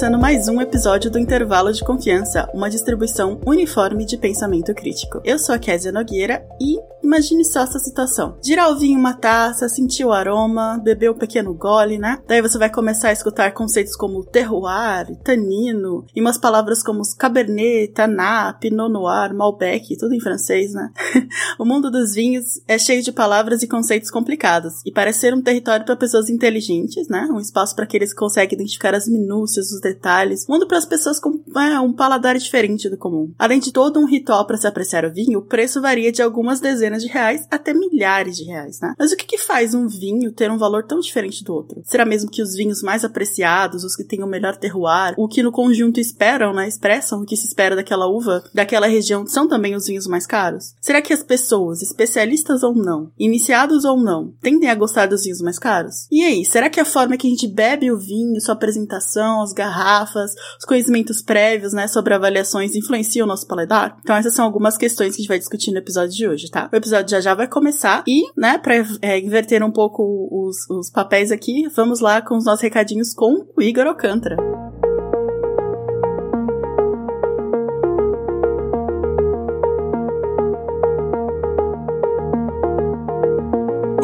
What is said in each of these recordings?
Começando mais um episódio do Intervalo de Confiança, uma distribuição uniforme de pensamento crítico. Eu sou a Kézia Nogueira e imagine só essa situação. Girar o vinho em uma taça, sentir o aroma, beber um pequeno gole, né? Daí você vai começar a escutar conceitos como terroir, tanino, e umas palavras como cabernet, tanat, pinot noir, malbec, tudo em francês, né? o mundo dos vinhos é cheio de palavras e conceitos complicados, e parece ser um território para pessoas inteligentes, né? Um espaço para aqueles que conseguem identificar as minúcias os detalhes, mundo para as pessoas com é, um paladar diferente do comum. Além de todo um ritual para se apreciar o vinho, o preço varia de algumas dezenas de reais até milhares de reais, né? Mas o que, que faz um vinho ter um valor tão diferente do outro? Será mesmo que os vinhos mais apreciados, os que têm o melhor terroir, o que no conjunto esperam, né, expressam o que se espera daquela uva, daquela região, são também os vinhos mais caros? Será que as pessoas, especialistas ou não, iniciados ou não, tendem a gostar dos vinhos mais caros? E aí, será que a forma que a gente bebe o vinho, sua apresentação, as garrafas, os conhecimentos prévios, né, sobre avaliações influenciam o nosso paladar? Então essas são algumas questões que a gente vai discutir no episódio de hoje, tá? O episódio já já vai começar e, né, pra é, inverter um pouco os, os papéis aqui, vamos lá com os nossos recadinhos com o Igor Alcântara.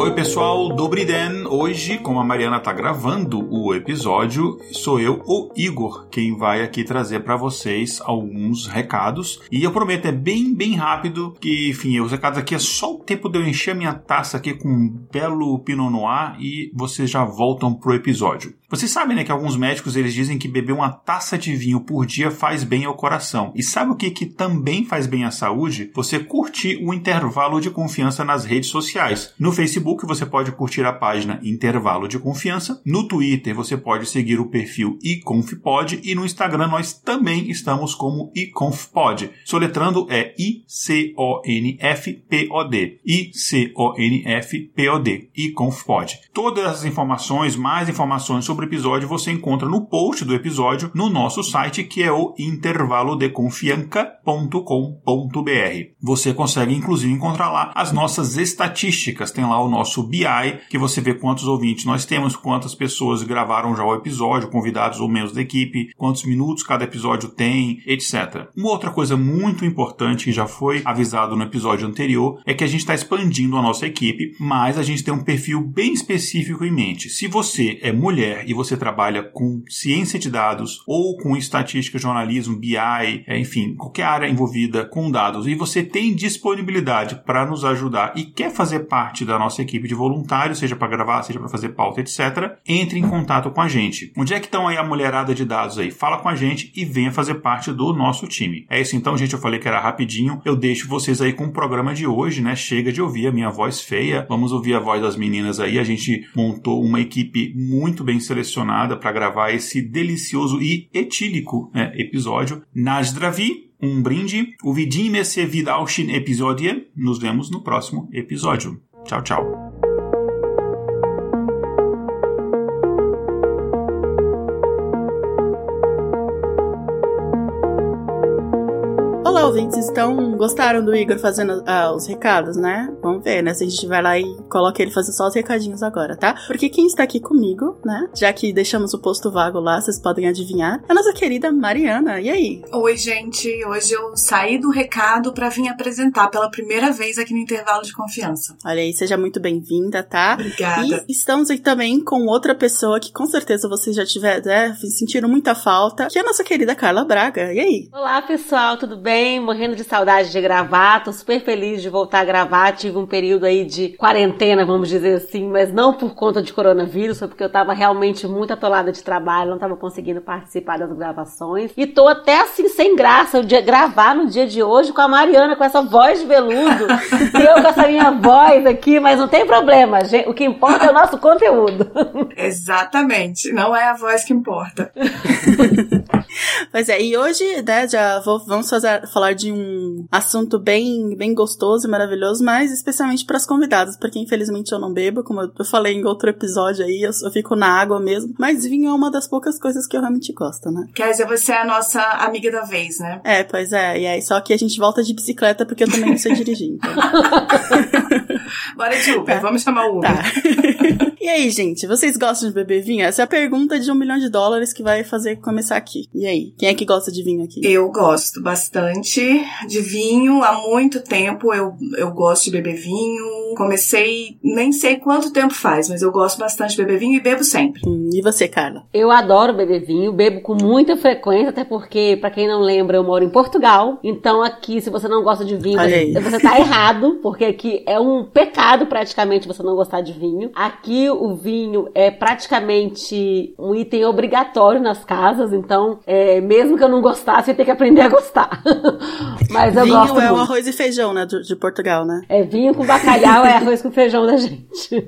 Oi pessoal, Dobriden. Hoje, como a Mariana tá gravando o episódio, sou eu, o Igor, quem vai aqui trazer para vocês alguns recados. E eu prometo, é bem, bem rápido, que, enfim, os recados aqui é só o tempo de eu encher minha taça aqui com um belo Pinot Noir e vocês já voltam pro episódio. Vocês sabem, né, que alguns médicos eles dizem que beber uma taça de vinho por dia faz bem ao coração. E sabe o que, que também faz bem à saúde? Você curtir o intervalo de confiança nas redes sociais. No Facebook você pode curtir a página Intervalo de Confiança. No Twitter você pode seguir o perfil iConfPod e no Instagram nós também estamos como iConfPod. Soletrando é I-C-O-N-F-P-O-D. I-C-O-N-F-P-O-D. iConfPod. Todas as informações, mais informações sobre o episódio você encontra no post do episódio no nosso site que é o intervalodeconfianca.com.br. Você consegue inclusive encontrar lá as nossas estatísticas. Tem lá o nosso BI que você vê quantos ouvintes nós temos, quantas pessoas gravaram já o episódio, convidados ou membros da equipe, quantos minutos cada episódio tem, etc. Uma outra coisa muito importante que já foi avisado no episódio anterior é que a gente está expandindo a nossa equipe, mas a gente tem um perfil bem específico em mente. Se você é mulher e você trabalha com ciência de dados ou com estatística, jornalismo, BI, é, enfim, qualquer área envolvida com dados e você tem disponibilidade para nos ajudar e quer fazer parte da nossa equipe de voluntários, seja para gravar, seja para fazer pauta, etc., entre em contato com a gente. Onde é que estão aí a mulherada de dados aí? Fala com a gente e venha fazer parte do nosso time. É isso então, gente. Eu falei que era rapidinho. Eu deixo vocês aí com o programa de hoje, né? Chega de ouvir a minha voz feia. Vamos ouvir a voz das meninas aí. A gente montou uma equipe muito bem selecionada para gravar esse delicioso e etílico né, episódio. Najdravi, um brinde. Uvidíme se v dalším episódio. Nos vemos no próximo episódio. Tchau, tchau. Ouvintes estão gostaram do Igor fazendo ah, os recados, né? Vamos ver, né? Se a gente vai lá e coloca ele fazer só os recadinhos agora, tá? Porque quem está aqui comigo, né? Já que deixamos o posto vago lá, vocês podem adivinhar, é a nossa querida Mariana. E aí? Oi, gente. Hoje eu saí do recado para vir apresentar pela primeira vez aqui no intervalo de confiança. Olha aí, seja muito bem-vinda, tá? Obrigada. E estamos aqui também com outra pessoa que com certeza vocês já tiveram, né, sentiram muita falta, que é a nossa querida Carla Braga. E aí? Olá, pessoal, tudo bem? Morrendo de saudade de gravar, tô super feliz de voltar a gravar. Tive um período aí de quarentena vamos dizer assim, mas não por conta de coronavírus, foi porque eu tava realmente muito atolada de trabalho, não tava conseguindo participar das gravações. E tô até assim, sem graça, o dia, gravar no dia de hoje com a Mariana, com essa voz de veludo, e eu com essa minha voz aqui, mas não tem problema, gente, o que importa é o nosso conteúdo. Exatamente, não é a voz que importa. pois é, e hoje, né, já vou, vamos fazer, falar de um assunto bem, bem gostoso e maravilhoso, mas especialmente para as convidadas, porque infelizmente eu não bebo, como eu falei em outro episódio aí, eu, eu, fico na água mesmo, mas vinho é uma das poucas coisas que eu realmente gosto, né? Quer dizer, você é a nossa amiga da vez, né? É, pois é, e aí só que a gente volta de bicicleta porque eu também não sei dirigir, então. Bora de Uber, tá. vamos chamar o Uber. Tá. e aí, gente, vocês gostam de beber vinho? Essa é a pergunta de um milhão de dólares que vai fazer começar aqui. E aí, quem é que gosta de vinho aqui? Eu gosto bastante de vinho. Há muito tempo eu, eu gosto de beber vinho. Comecei, nem sei quanto tempo faz, mas eu gosto bastante de beber vinho e bebo sempre. Hum, e você, Carla? Eu adoro beber vinho, bebo com muita frequência, até porque, para quem não lembra, eu moro em Portugal. Então aqui, se você não gosta de vinho, você, você tá errado, porque aqui é um pecado praticamente você não gostar de vinho. Aqui o vinho é praticamente um item obrigatório nas casas, então é, mesmo que eu não gostasse, eu tenho que aprender a gostar. Mas eu vinho gosto é muito. o arroz e feijão, né, de, de Portugal, né? É vinho com bacalhau é arroz com feijão da gente.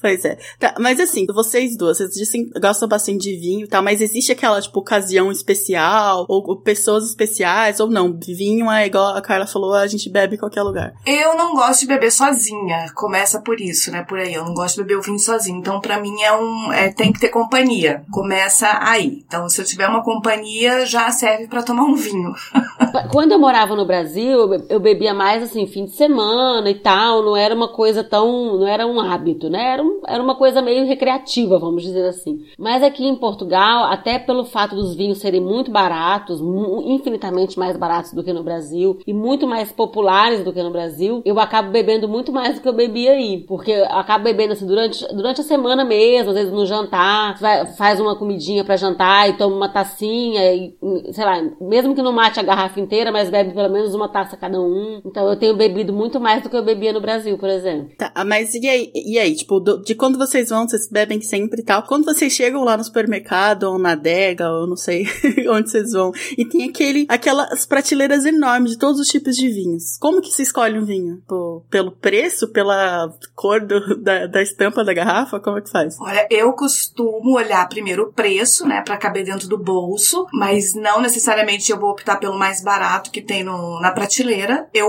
Pois é. Tá, mas assim, vocês duas, vocês dizem, gostam bastante de vinho e tal, mas existe aquela, tipo, ocasião especial, ou, ou, pessoas especiais, ou não? Vinho é igual a Carla falou, a gente bebe em qualquer lugar. Eu não gosto de beber sozinha. Começa por isso, né? Por aí. Eu não gosto de beber o vinho sozinho. Então, para mim, é um. É, tem que ter companhia. Começa aí. Então, se eu tiver uma companhia, já serve para tomar um vinho. Quando eu morava no Brasil, eu bebia mais assim, fim de semana e tal. Não era uma coisa tão. Não era um hábito, né? Era, um, era uma coisa meio recreativa, vamos dizer assim. Mas aqui em Portugal, até pelo fato dos vinhos serem muito baratos, infinitamente mais baratos do que no Brasil, e muito mais populares do que no Brasil, eu acabo bebendo muito mais do que eu bebia aí. Porque eu acabo bebendo assim durante, durante a semana mesmo, às vezes no jantar, faz uma comidinha para jantar e toma uma tacinha, e, sei lá, mesmo que não mate a garrafa inteira, mas bebe pelo menos uma taça cada um. Então eu tenho bebido muito mais do que eu bebia no Brasil, por exemplo. Tá, mas e aí, e aí tipo, do, de quando vocês vão, vocês bebem sempre e tal, quando vocês chegam lá no supermercado ou na adega, ou não sei onde vocês vão, e tem aquele, aquelas prateleiras enormes de todos os tipos de vinhos. Como que se escolhe um vinho? Pô, pelo preço, pela cor do, da, da estampa da garrafa? Como é que faz? Olha, eu costumo olhar primeiro o preço, né, para caber dentro do bolso, mas não necessariamente eu vou optar pelo mais barato que tem no, na prateleira. Eu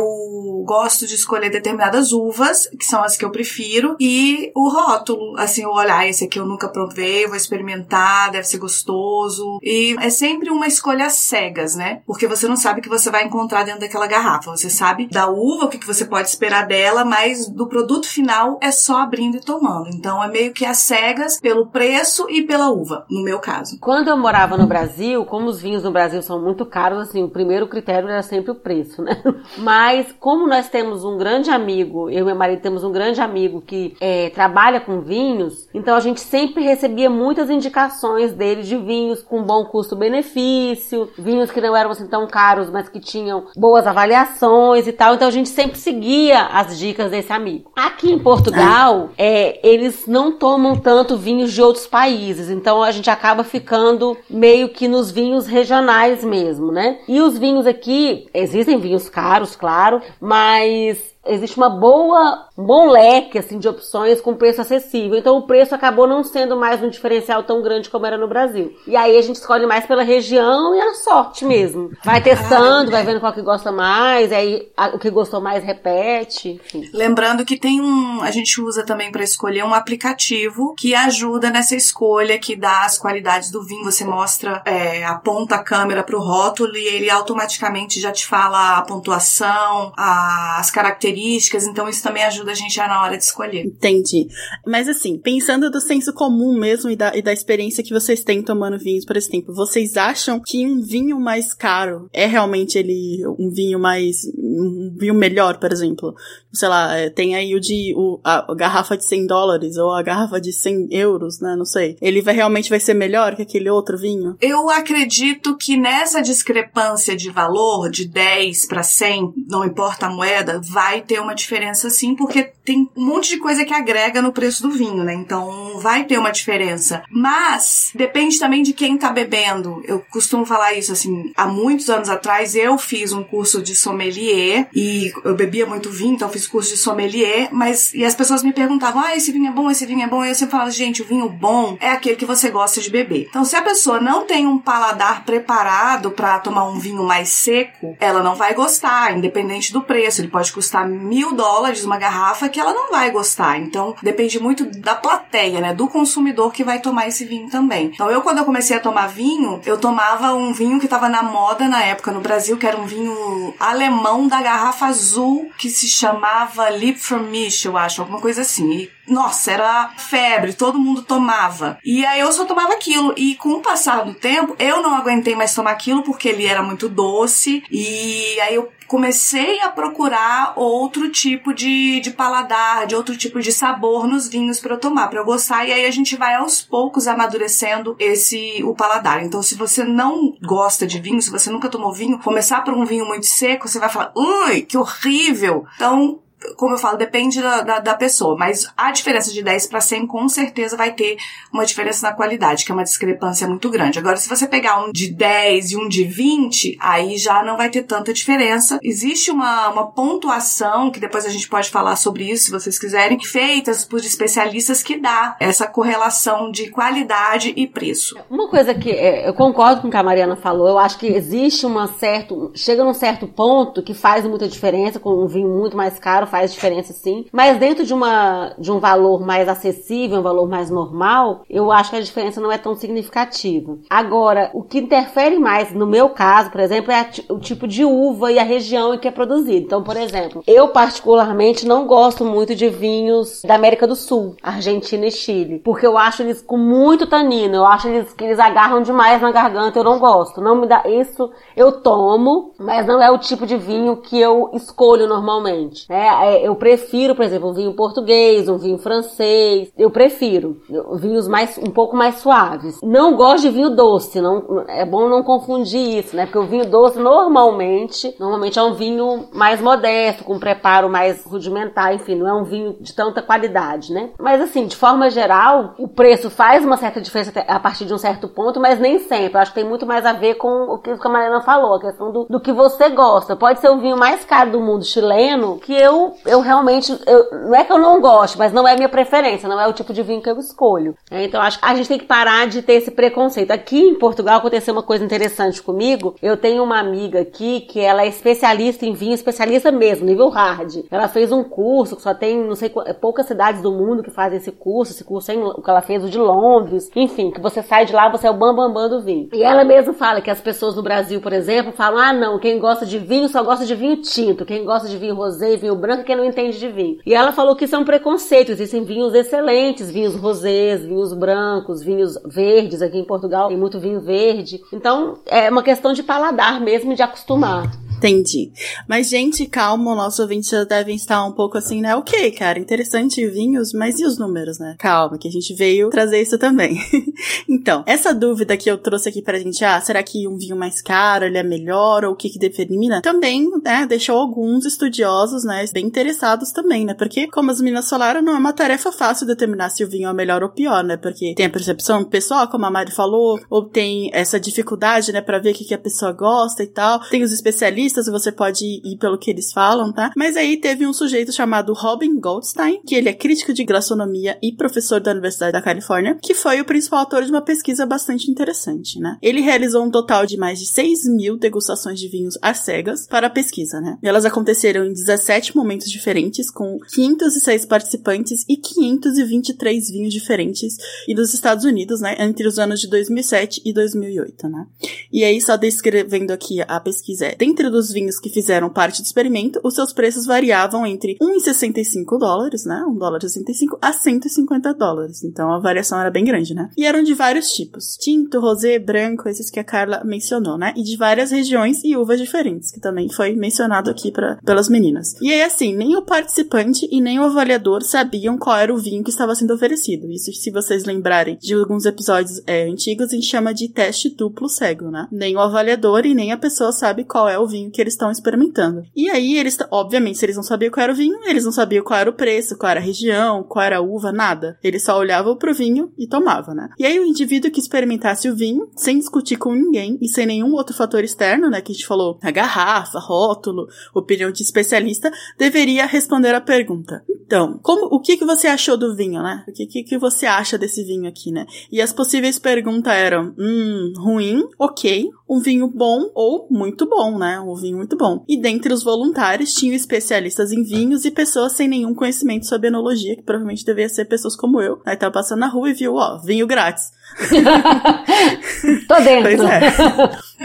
gosto de escolher determinadas uvas, que são as que eu prefiro, e o rótulo, assim, eu olhar, ah, esse aqui eu nunca provei, vou experimentar, deve ser gostoso. E é sempre uma escolha cegas, né? Porque você não sabe o que você vai encontrar dentro daquela garrafa. Você sabe da uva, o que você pode esperar dela, mas do produto final é só abrindo e tomando. Então é meio que as cegas pelo preço e pela uva, no meu caso. Quando eu morava no Brasil, como os vinhos no Brasil são muito caros, assim, o primeiro critério era sempre o preço, né? Mas como nós temos um grande amigo, eu e meu marido temos um grande amigo que é, trabalha com vinhos, então a gente sempre recebia muitas indicações dele de vinhos com bom custo-benefício, vinhos que não eram assim tão caros, mas que tinham boas avaliações e tal. Então a gente sempre seguia as dicas desse amigo. Aqui em Portugal, é, eles não tomam tanto vinhos de outros países, então a gente acaba ficando meio que nos vinhos regionais mesmo, né? E os vinhos aqui, existem vinhos caros, claro, mas existe uma boa, um bom leque assim de opções com preço acessível. Então o preço acabou não sendo mais um diferencial tão grande como era no Brasil. E aí a gente escolhe mais pela região e a sorte mesmo. Vai testando, vai vendo qual que gosta mais, aí o que gostou mais repete, enfim. Lembrando que tem um, a gente usa também para escolher um aplicativo que ajuda nessa escolha, que dá as qualidades do vinho. Você mostra, é, aponta a câmera pro rótulo e ele automaticamente já te fala a pontuação, as características características, então isso também ajuda a gente na hora de escolher. Entendi. Mas assim, pensando do senso comum mesmo e da, e da experiência que vocês têm tomando vinhos por esse tempo, vocês acham que um vinho mais caro é realmente ele um vinho mais. um vinho melhor, por exemplo? Sei lá, é, tem aí o de. O, a, a garrafa de 100 dólares ou a garrafa de 100 euros, né? Não sei. Ele vai realmente vai ser melhor que aquele outro vinho? Eu acredito que nessa discrepância de valor, de 10 para 100, não importa a moeda, vai ter uma diferença sim, porque tem um monte de coisa que agrega no preço do vinho, né? Então vai ter uma diferença. Mas depende também de quem tá bebendo. Eu costumo falar isso assim, há muitos anos atrás eu fiz um curso de sommelier e eu bebia muito vinho, então fiz curso de sommelier, mas e as pessoas me perguntavam: "Ah, esse vinho é bom, esse vinho é bom". E eu sempre falava: "Gente, o vinho bom é aquele que você gosta de beber". Então se a pessoa não tem um paladar preparado para tomar um vinho mais seco, ela não vai gostar, independente do preço. Ele pode custar mil dólares uma garrafa que ela não vai gostar. Então depende muito da plateia, né? Do consumidor que vai tomar esse vinho também. Então eu quando eu comecei a tomar vinho, eu tomava um vinho que estava na moda na época no Brasil, que era um vinho alemão da garrafa azul que se chamava Lip from Mich, eu acho, alguma coisa assim. E, nossa, era febre, todo mundo tomava. E aí eu só tomava aquilo. E com o passar do tempo, eu não aguentei mais tomar aquilo porque ele era muito doce. E aí eu comecei a procurar outro tipo de, de paladar, de outro tipo de sabor nos vinhos para eu tomar, para eu gostar. E aí a gente vai aos poucos amadurecendo esse o paladar. Então, se você não gosta de vinho, se você nunca tomou vinho, começar por um vinho muito seco, você vai falar, ui, que horrível. Então, como eu falo, depende da, da, da, pessoa, mas a diferença de 10 para 100 com certeza vai ter uma diferença na qualidade, que é uma discrepância muito grande. Agora, se você pegar um de 10 e um de 20, aí já não vai ter tanta diferença. Existe uma, uma pontuação, que depois a gente pode falar sobre isso, se vocês quiserem, feitas por especialistas que dá essa correlação de qualidade e preço. Uma coisa que é, eu concordo com o que a Mariana falou, eu acho que existe uma certo, chega num certo ponto que faz muita diferença com um vinho muito mais caro faz diferença sim. Mas dentro de, uma, de um valor mais acessível, um valor mais normal, eu acho que a diferença não é tão significativa. Agora, o que interfere mais, no meu caso, por exemplo, é o tipo de uva e a região em que é produzido. Então, por exemplo, eu particularmente não gosto muito de vinhos da América do Sul, Argentina e Chile, porque eu acho eles com muito tanino, eu acho eles, que eles agarram demais na garganta, eu não gosto. Não me dá isso, eu tomo, mas não é o tipo de vinho que eu escolho normalmente, né? É, eu prefiro, por exemplo, um vinho português, um vinho francês. Eu prefiro vinhos mais um pouco mais suaves. Não gosto de vinho doce, não é bom não confundir isso, né? Porque o vinho doce normalmente, normalmente é um vinho mais modesto, com preparo mais rudimentar, enfim, não é um vinho de tanta qualidade, né? Mas assim, de forma geral, o preço faz uma certa diferença a partir de um certo ponto, mas nem sempre. Eu acho que tem muito mais a ver com o que a Mariana falou, a questão do, do que você gosta. Pode ser o vinho mais caro do mundo chileno, que eu eu, realmente, eu, não é que eu não gosto, mas não é minha preferência, não é o tipo de vinho que eu escolho. É, então acho que a gente tem que parar de ter esse preconceito. Aqui em Portugal aconteceu uma coisa interessante comigo. Eu tenho uma amiga aqui que ela é especialista em vinho, especialista mesmo, nível hard. Ela fez um curso que só tem, não sei, poucas cidades do mundo que fazem esse curso. Esse curso é em, o que ela fez o de Londres. Enfim, que você sai de lá, você é o bambambam bam, bam do vinho. E ela mesma fala que as pessoas no Brasil, por exemplo, falam: ah, não, quem gosta de vinho só gosta de vinho tinto. Quem gosta de vinho rosé e vinho branco que não entende de vinho. E ela falou que isso é um preconceito, existem vinhos excelentes, vinhos rosés, vinhos brancos, vinhos verdes, aqui em Portugal tem muito vinho verde. Então, é uma questão de paladar mesmo, de acostumar. Entendi. Mas, gente, calma, nossos ouvintes já devem estar um pouco assim, né? Ok, cara, interessante vinhos, mas e os números, né? Calma, que a gente veio trazer isso também. então, essa dúvida que eu trouxe aqui pra gente, ah, será que um vinho mais caro, ele é melhor, ou o que que determina? Também, né, deixou alguns estudiosos, né, bem interessados também, né? Porque, como as meninas falaram, não é uma tarefa fácil determinar se o vinho é melhor ou pior, né? Porque tem a percepção pessoal, como a Mari falou, ou tem essa dificuldade, né, pra ver o que, que a pessoa gosta e tal. Tem os especialistas você pode ir pelo que eles falam, tá? Mas aí teve um sujeito chamado Robin Goldstein, que ele é crítico de gastronomia e professor da Universidade da Califórnia, que foi o principal autor de uma pesquisa bastante interessante, né? Ele realizou um total de mais de 6 mil degustações de vinhos às cegas para a pesquisa, né? Elas aconteceram em 17 momentos diferentes, com 506 participantes e 523 vinhos diferentes e dos Estados Unidos, né? Entre os anos de 2007 e 2008, né? E aí, só descrevendo aqui a pesquisa, é, dentro do dos vinhos que fizeram parte do experimento, os seus preços variavam entre 1,65 dólares, né? 1 dólar e 65 a 150 dólares. Então a variação era bem grande, né? E eram de vários tipos: tinto, rosé, branco, esses que a Carla mencionou, né? E de várias regiões e uvas diferentes, que também foi mencionado aqui pra, pelas meninas. E aí, assim, nem o participante e nem o avaliador sabiam qual era o vinho que estava sendo oferecido. Isso, se vocês lembrarem de alguns episódios é, antigos, a gente chama de teste duplo cego, né? Nem o avaliador e nem a pessoa sabe qual é o vinho vinho que eles estão experimentando. E aí, eles, obviamente, se eles não sabiam qual era o vinho, eles não sabiam qual era o preço, qual era a região, qual era a uva, nada. Eles só olhavam pro vinho e tomavam, né? E aí, o indivíduo que experimentasse o vinho, sem discutir com ninguém e sem nenhum outro fator externo, né, que a gente falou, a garrafa, rótulo, opinião de especialista, deveria responder a pergunta: então, como, o que, que você achou do vinho, né? O que, que, que você acha desse vinho aqui, né? E as possíveis perguntas eram: hum, ruim, ok, um vinho bom ou muito bom, né? Um vinho muito bom. E dentre os voluntários tinham especialistas em vinhos e pessoas sem nenhum conhecimento sobre enologia, que provavelmente devia ser pessoas como eu. Aí tava passando na rua e viu, ó, vinho grátis. Tô dentro. Pois é.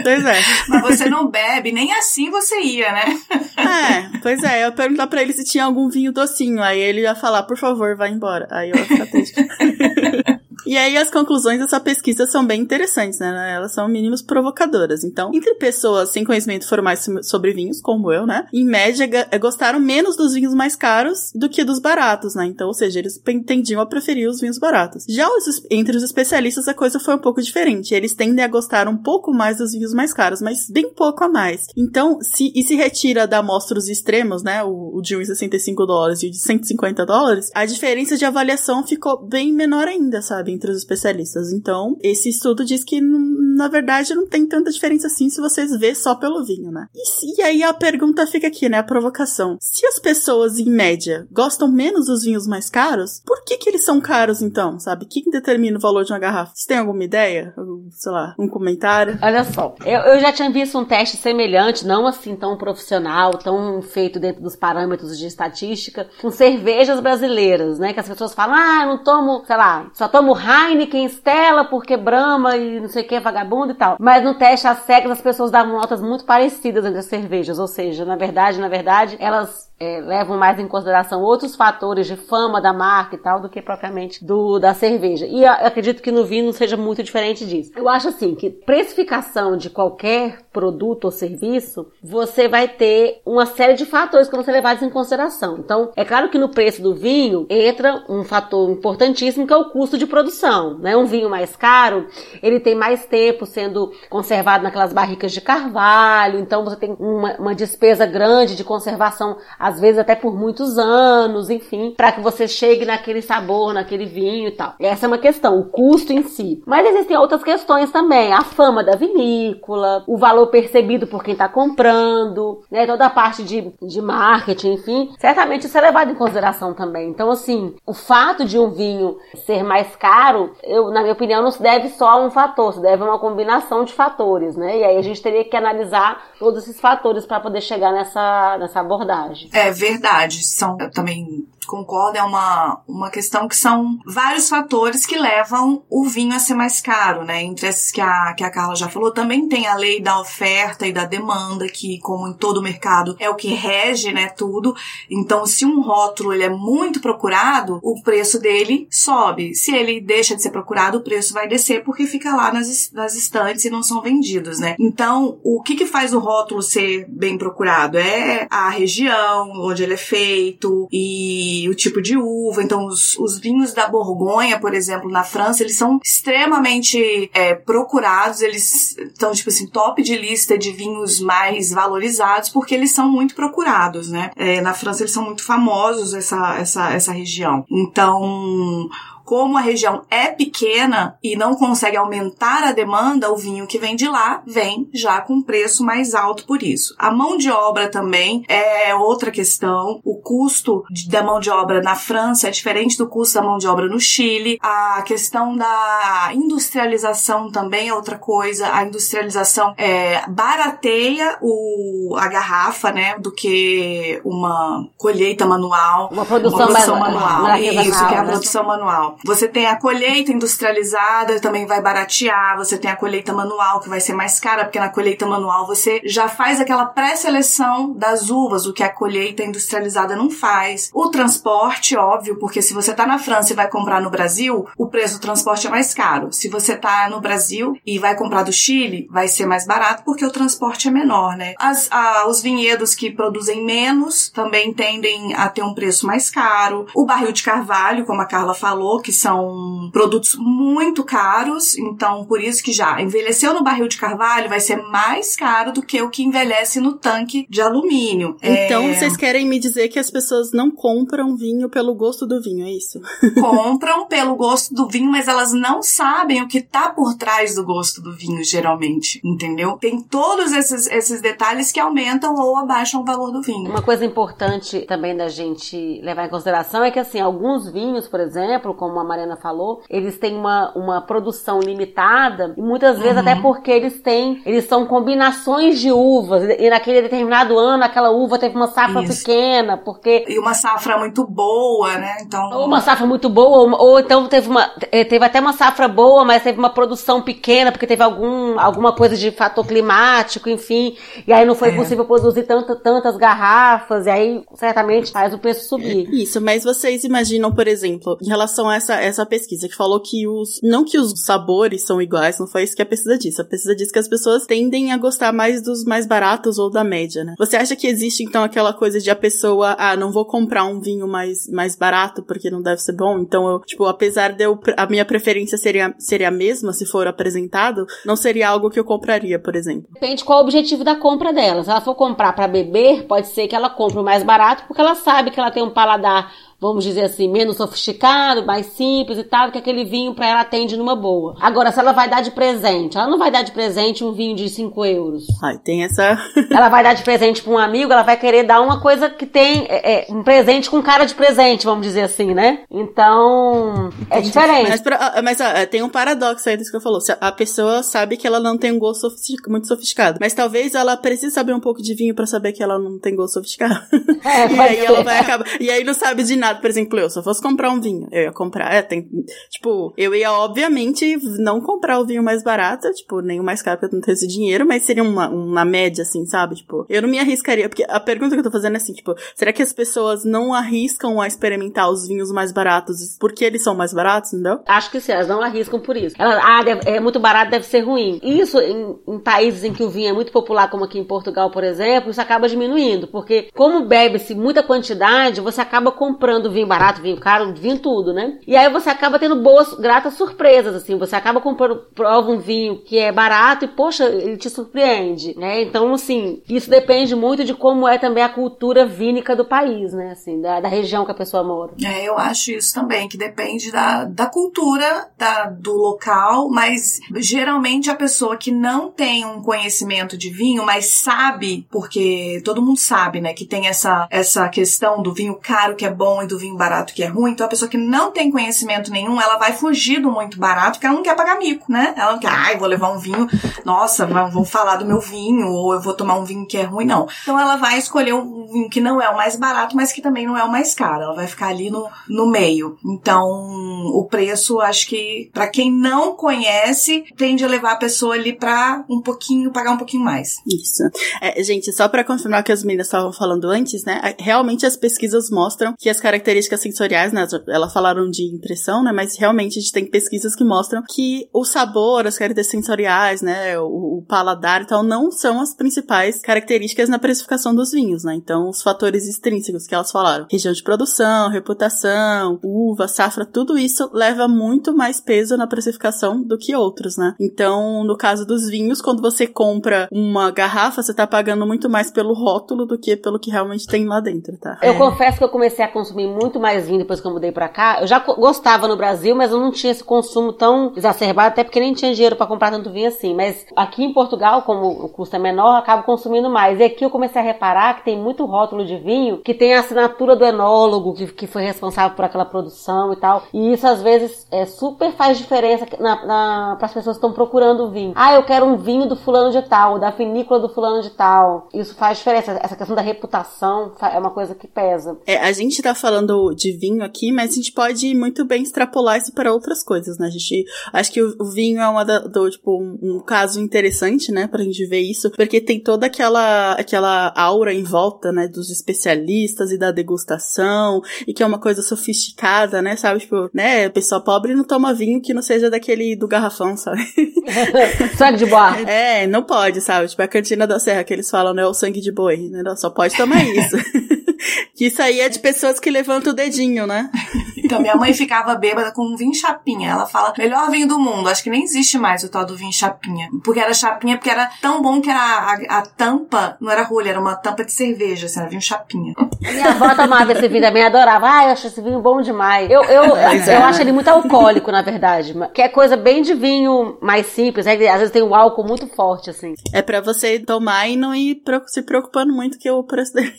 Pois é. Mas você não bebe, nem assim você ia, né? É, pois é. Eu ia perguntar pra ele se tinha algum vinho docinho. Aí ele ia falar, por favor, vai embora. Aí eu ia ficar triste. E aí as conclusões dessa pesquisa são bem interessantes, né? Elas são mínimos provocadoras. Então, entre pessoas sem conhecimento formais sobre vinhos, como eu, né? Em média, gostaram menos dos vinhos mais caros do que dos baratos, né? Então, ou seja, eles tendiam a preferir os vinhos baratos. Já os, entre os especialistas, a coisa foi um pouco diferente. Eles tendem a gostar um pouco mais dos vinhos mais caros, mas bem pouco a mais. Então, se, e se retira da amostra os extremos, né? O, o de 1,65 dólares e o de 150 dólares, a diferença de avaliação ficou bem menor ainda, sabe? Entre os especialistas. Então, esse estudo diz que, na verdade, não tem tanta diferença assim se vocês vê só pelo vinho, né? E, e aí a pergunta fica aqui, né? A provocação. Se as pessoas, em média, gostam menos dos vinhos mais caros, por que que eles são caros, então? Sabe? Quem determina o valor de uma garrafa? Você tem alguma ideia? Sei lá, um comentário? Olha só, eu, eu já tinha visto um teste semelhante, não assim tão profissional, tão feito dentro dos parâmetros de estatística, com cervejas brasileiras, né? Que as pessoas falam, ah, não tomo, sei lá, só tomo Heineken, Stella, porque Brahma e não sei o que, vagabundo e tal. Mas no teste às cegas as pessoas davam notas muito parecidas entre as cervejas, ou seja, na verdade, na verdade, elas é, levam mais em consideração outros fatores de fama da marca e tal do que propriamente do da cerveja. E acredito que no vinho não seja muito diferente disso. Eu acho assim que precificação de qualquer produto ou serviço, você vai ter uma série de fatores que vão ser levados em consideração. Então, é claro que no preço do vinho entra um fator importantíssimo que é o custo de produção, né? Um vinho mais caro, ele tem mais tempo sendo conservado naquelas barricas de carvalho, então você tem uma, uma despesa grande de conservação às vezes até por muitos anos, enfim, para que você chegue naquele sabor, naquele vinho e tal. Essa é uma questão, o custo em si. Mas existem outras questões também, a fama da vinícola, o valor percebido por quem está comprando, né, toda a parte de, de marketing, enfim, certamente isso é levado em consideração também. Então, assim, o fato de um vinho ser mais caro, eu, na minha opinião, não se deve só a um fator, se deve a uma combinação de fatores, né? E aí a gente teria que analisar todos esses fatores para poder chegar nessa, nessa abordagem. É verdade. São, também concordo, é uma, uma questão que são vários fatores que levam o vinho a ser mais caro, né? Entre esses que a, que a Carla já falou, também tem a lei da oferta e da demanda, que, como em todo mercado, é o que rege, né, tudo. Então, se um rótulo ele é muito procurado, o preço dele sobe. Se ele deixa de ser procurado, o preço vai descer porque fica lá nas, nas estantes e não são vendidos, né? Então, o que que faz o rótulo ser bem procurado? É a região onde ele é feito e o tipo de uva. Então, os, os vinhos da Borgonha, por exemplo, na França, eles são extremamente é, procurados, eles estão, tipo assim, top de lista de vinhos mais valorizados, porque eles são muito procurados, né? É, na França, eles são muito famosos, essa, essa, essa região. Então, como a região é pequena e não consegue aumentar a demanda, o vinho que vem de lá vem já com preço mais alto por isso. A mão de obra também é outra questão. O custo da mão de obra na França é diferente do custo da mão de obra no Chile. A questão da industrialização também é outra coisa. A industrialização é, barateia o, a garrafa, né, do que uma colheita manual. Uma produção, uma produção manual. Isso, que é a produção manual. Você tem a colheita industrializada, também vai baratear. Você tem a colheita manual, que vai ser mais cara, porque na colheita manual você já faz aquela pré-seleção das uvas, o que a colheita industrializada não faz. O transporte, óbvio, porque se você tá na França e vai comprar no Brasil, o preço do transporte é mais caro. Se você tá no Brasil e vai comprar do Chile, vai ser mais barato porque o transporte é menor, né? As, a, os vinhedos que produzem menos também tendem a ter um preço mais caro. O barril de carvalho, como a Carla falou, que são produtos muito caros, então por isso que já envelheceu no barril de carvalho vai ser mais caro do que o que envelhece no tanque de alumínio. Então é... vocês querem me dizer que as pessoas não compram vinho pelo gosto do vinho, é isso? Compram pelo gosto do vinho, mas elas não sabem o que tá por trás do gosto do vinho, geralmente, entendeu? Tem todos esses, esses detalhes que aumentam ou abaixam o valor do vinho. Uma coisa importante também da gente levar em consideração é que, assim, alguns vinhos, por exemplo, como a Mariana falou, eles têm uma, uma produção limitada e muitas vezes uhum. até porque eles têm, eles são combinações de uvas e naquele determinado ano aquela uva teve uma safra Isso. pequena, porque... E uma safra muito boa, né? Então... Ou uma safra muito boa, ou, ou então teve uma, teve até uma safra boa, mas teve uma produção pequena, porque teve algum, alguma coisa de fator climático, enfim, e aí não foi é. possível produzir tanta, tantas garrafas, e aí certamente faz o preço subir. Isso, mas vocês imaginam, por exemplo, em relação a essa, essa pesquisa, que falou que os. Não que os sabores são iguais, não foi isso que a pesquisa disse. A pesquisa disse que as pessoas tendem a gostar mais dos mais baratos ou da média, né? Você acha que existe, então, aquela coisa de a pessoa, ah, não vou comprar um vinho mais, mais barato porque não deve ser bom, então eu, tipo, apesar de eu. A minha preferência seria, seria a mesma se for apresentado, não seria algo que eu compraria, por exemplo. Depende qual o objetivo da compra dela. Se ela for comprar para beber, pode ser que ela compre o mais barato porque ela sabe que ela tem um paladar vamos dizer assim, menos sofisticado, mais simples e tal, que aquele vinho para ela atende numa boa. Agora, se ela vai dar de presente, ela não vai dar de presente um vinho de 5 euros. Ai, tem essa. ela vai dar de presente para um amigo, ela vai querer dar uma coisa que tem é, é, um presente com cara de presente, vamos dizer assim, né? Então, é diferente. Mas, pra, ah, mas ó, tem um paradoxo aí disso que eu falou. A pessoa sabe que ela não tem um gosto muito sofisticado, mas talvez ela precise saber um pouco de vinho para saber que ela não tem gosto sofisticado. É, e aí ser. ela vai acabar. E aí não sabe de nada por exemplo, eu, se eu fosse comprar um vinho, eu ia comprar, é, tem, tipo, eu ia obviamente não comprar o vinho mais barato, tipo, nem o mais caro porque eu não tenho esse dinheiro, mas seria uma, uma média, assim, sabe? Tipo, eu não me arriscaria, porque a pergunta que eu tô fazendo é assim, tipo, será que as pessoas não arriscam a experimentar os vinhos mais baratos porque eles são mais baratos, entendeu? Acho que sim, elas não arriscam por isso. Elas, ah, deve, é muito barato, deve ser ruim. Isso em, em países em que o vinho é muito popular, como aqui em Portugal, por exemplo, isso acaba diminuindo, porque como bebe-se muita quantidade, você acaba comprando comprando vinho barato, vinho caro, vinho tudo, né? E aí você acaba tendo boas, gratas surpresas, assim. Você acaba comprando, prova um vinho que é barato e, poxa, ele te surpreende, né? Então, assim, isso depende muito de como é também a cultura vínica do país, né? Assim, da, da região que a pessoa mora. É, eu acho isso também, que depende da, da cultura da, do local, mas geralmente a pessoa que não tem um conhecimento de vinho, mas sabe, porque todo mundo sabe, né, que tem essa, essa questão do vinho caro que é bom e do vinho barato que é ruim. Então a pessoa que não tem conhecimento nenhum, ela vai fugir do muito barato porque ela não quer pagar mico, né? Ela não quer, ai, vou levar um vinho, nossa, vão falar do meu vinho, ou eu vou tomar um vinho que é ruim, não. Então ela vai escolher um vinho que não é o mais barato, mas que também não é o mais caro. Ela vai ficar ali no, no meio. Então, o preço, acho que para quem não conhece, tende a levar a pessoa ali para um pouquinho, pagar um pouquinho mais. Isso. É, gente, só para confirmar o que as meninas estavam falando antes, né? Realmente as pesquisas mostram que as características sensoriais, né? Elas falaram de impressão, né? Mas realmente a gente tem pesquisas que mostram que o sabor, as características sensoriais, né? O, o paladar e tal, não são as principais características na precificação dos vinhos, né? Então, os fatores extrínsecos que elas falaram, região de produção, reputação, uva, safra, tudo isso leva muito mais peso na precificação do que outros, né? Então, no caso dos vinhos, quando você compra uma garrafa, você tá pagando muito mais pelo rótulo do que pelo que realmente tem lá dentro, tá? Eu é. confesso que eu comecei a consumir muito mais vinho depois que eu mudei pra cá. Eu já gostava no Brasil, mas eu não tinha esse consumo tão exacerbado, até porque nem tinha dinheiro para comprar tanto vinho assim. Mas aqui em Portugal, como o custo é menor, eu acabo consumindo mais. E aqui eu comecei a reparar que tem muito rótulo de vinho que tem a assinatura do enólogo, que, que foi responsável por aquela produção e tal. E isso às vezes é, super faz diferença na, na, para as pessoas que estão procurando vinho. Ah, eu quero um vinho do fulano de tal, da vinícola do fulano de tal. Isso faz diferença. Essa questão da reputação é uma coisa que pesa. É, a gente tá falando de vinho aqui, mas a gente pode muito bem extrapolar isso para outras coisas, né? A gente acho que o, o vinho é uma da, do, tipo um, um, caso interessante, né, pra gente ver isso, porque tem toda aquela aquela aura em volta, né, dos especialistas e da degustação, e que é uma coisa sofisticada, né, sabe, tipo, né, pessoa pobre não toma vinho que não seja daquele do garrafão, sabe? sangue de boi. É, não pode, sabe? Tipo, a cantina da serra que eles falam, né, o sangue de boi, né? Só pode tomar isso. Que isso aí é de pessoas que levantam o dedinho, né? Então, minha mãe ficava bêbada com um vinho chapinha. Ela fala, melhor vinho do mundo. Acho que nem existe mais o tal do vinho chapinha. Porque era chapinha, porque era tão bom que era a, a tampa, não era rolha, era uma tampa de cerveja, assim, era vinho chapinha. Minha avó tomava esse vinho também, adorava. Ah, eu acho esse vinho bom demais. Eu, eu, eu é. acho ele muito alcoólico, na verdade. Que é coisa bem de vinho mais simples, né? Às vezes tem um álcool muito forte, assim. É pra você tomar e não ir se preocupando muito que o preço dele.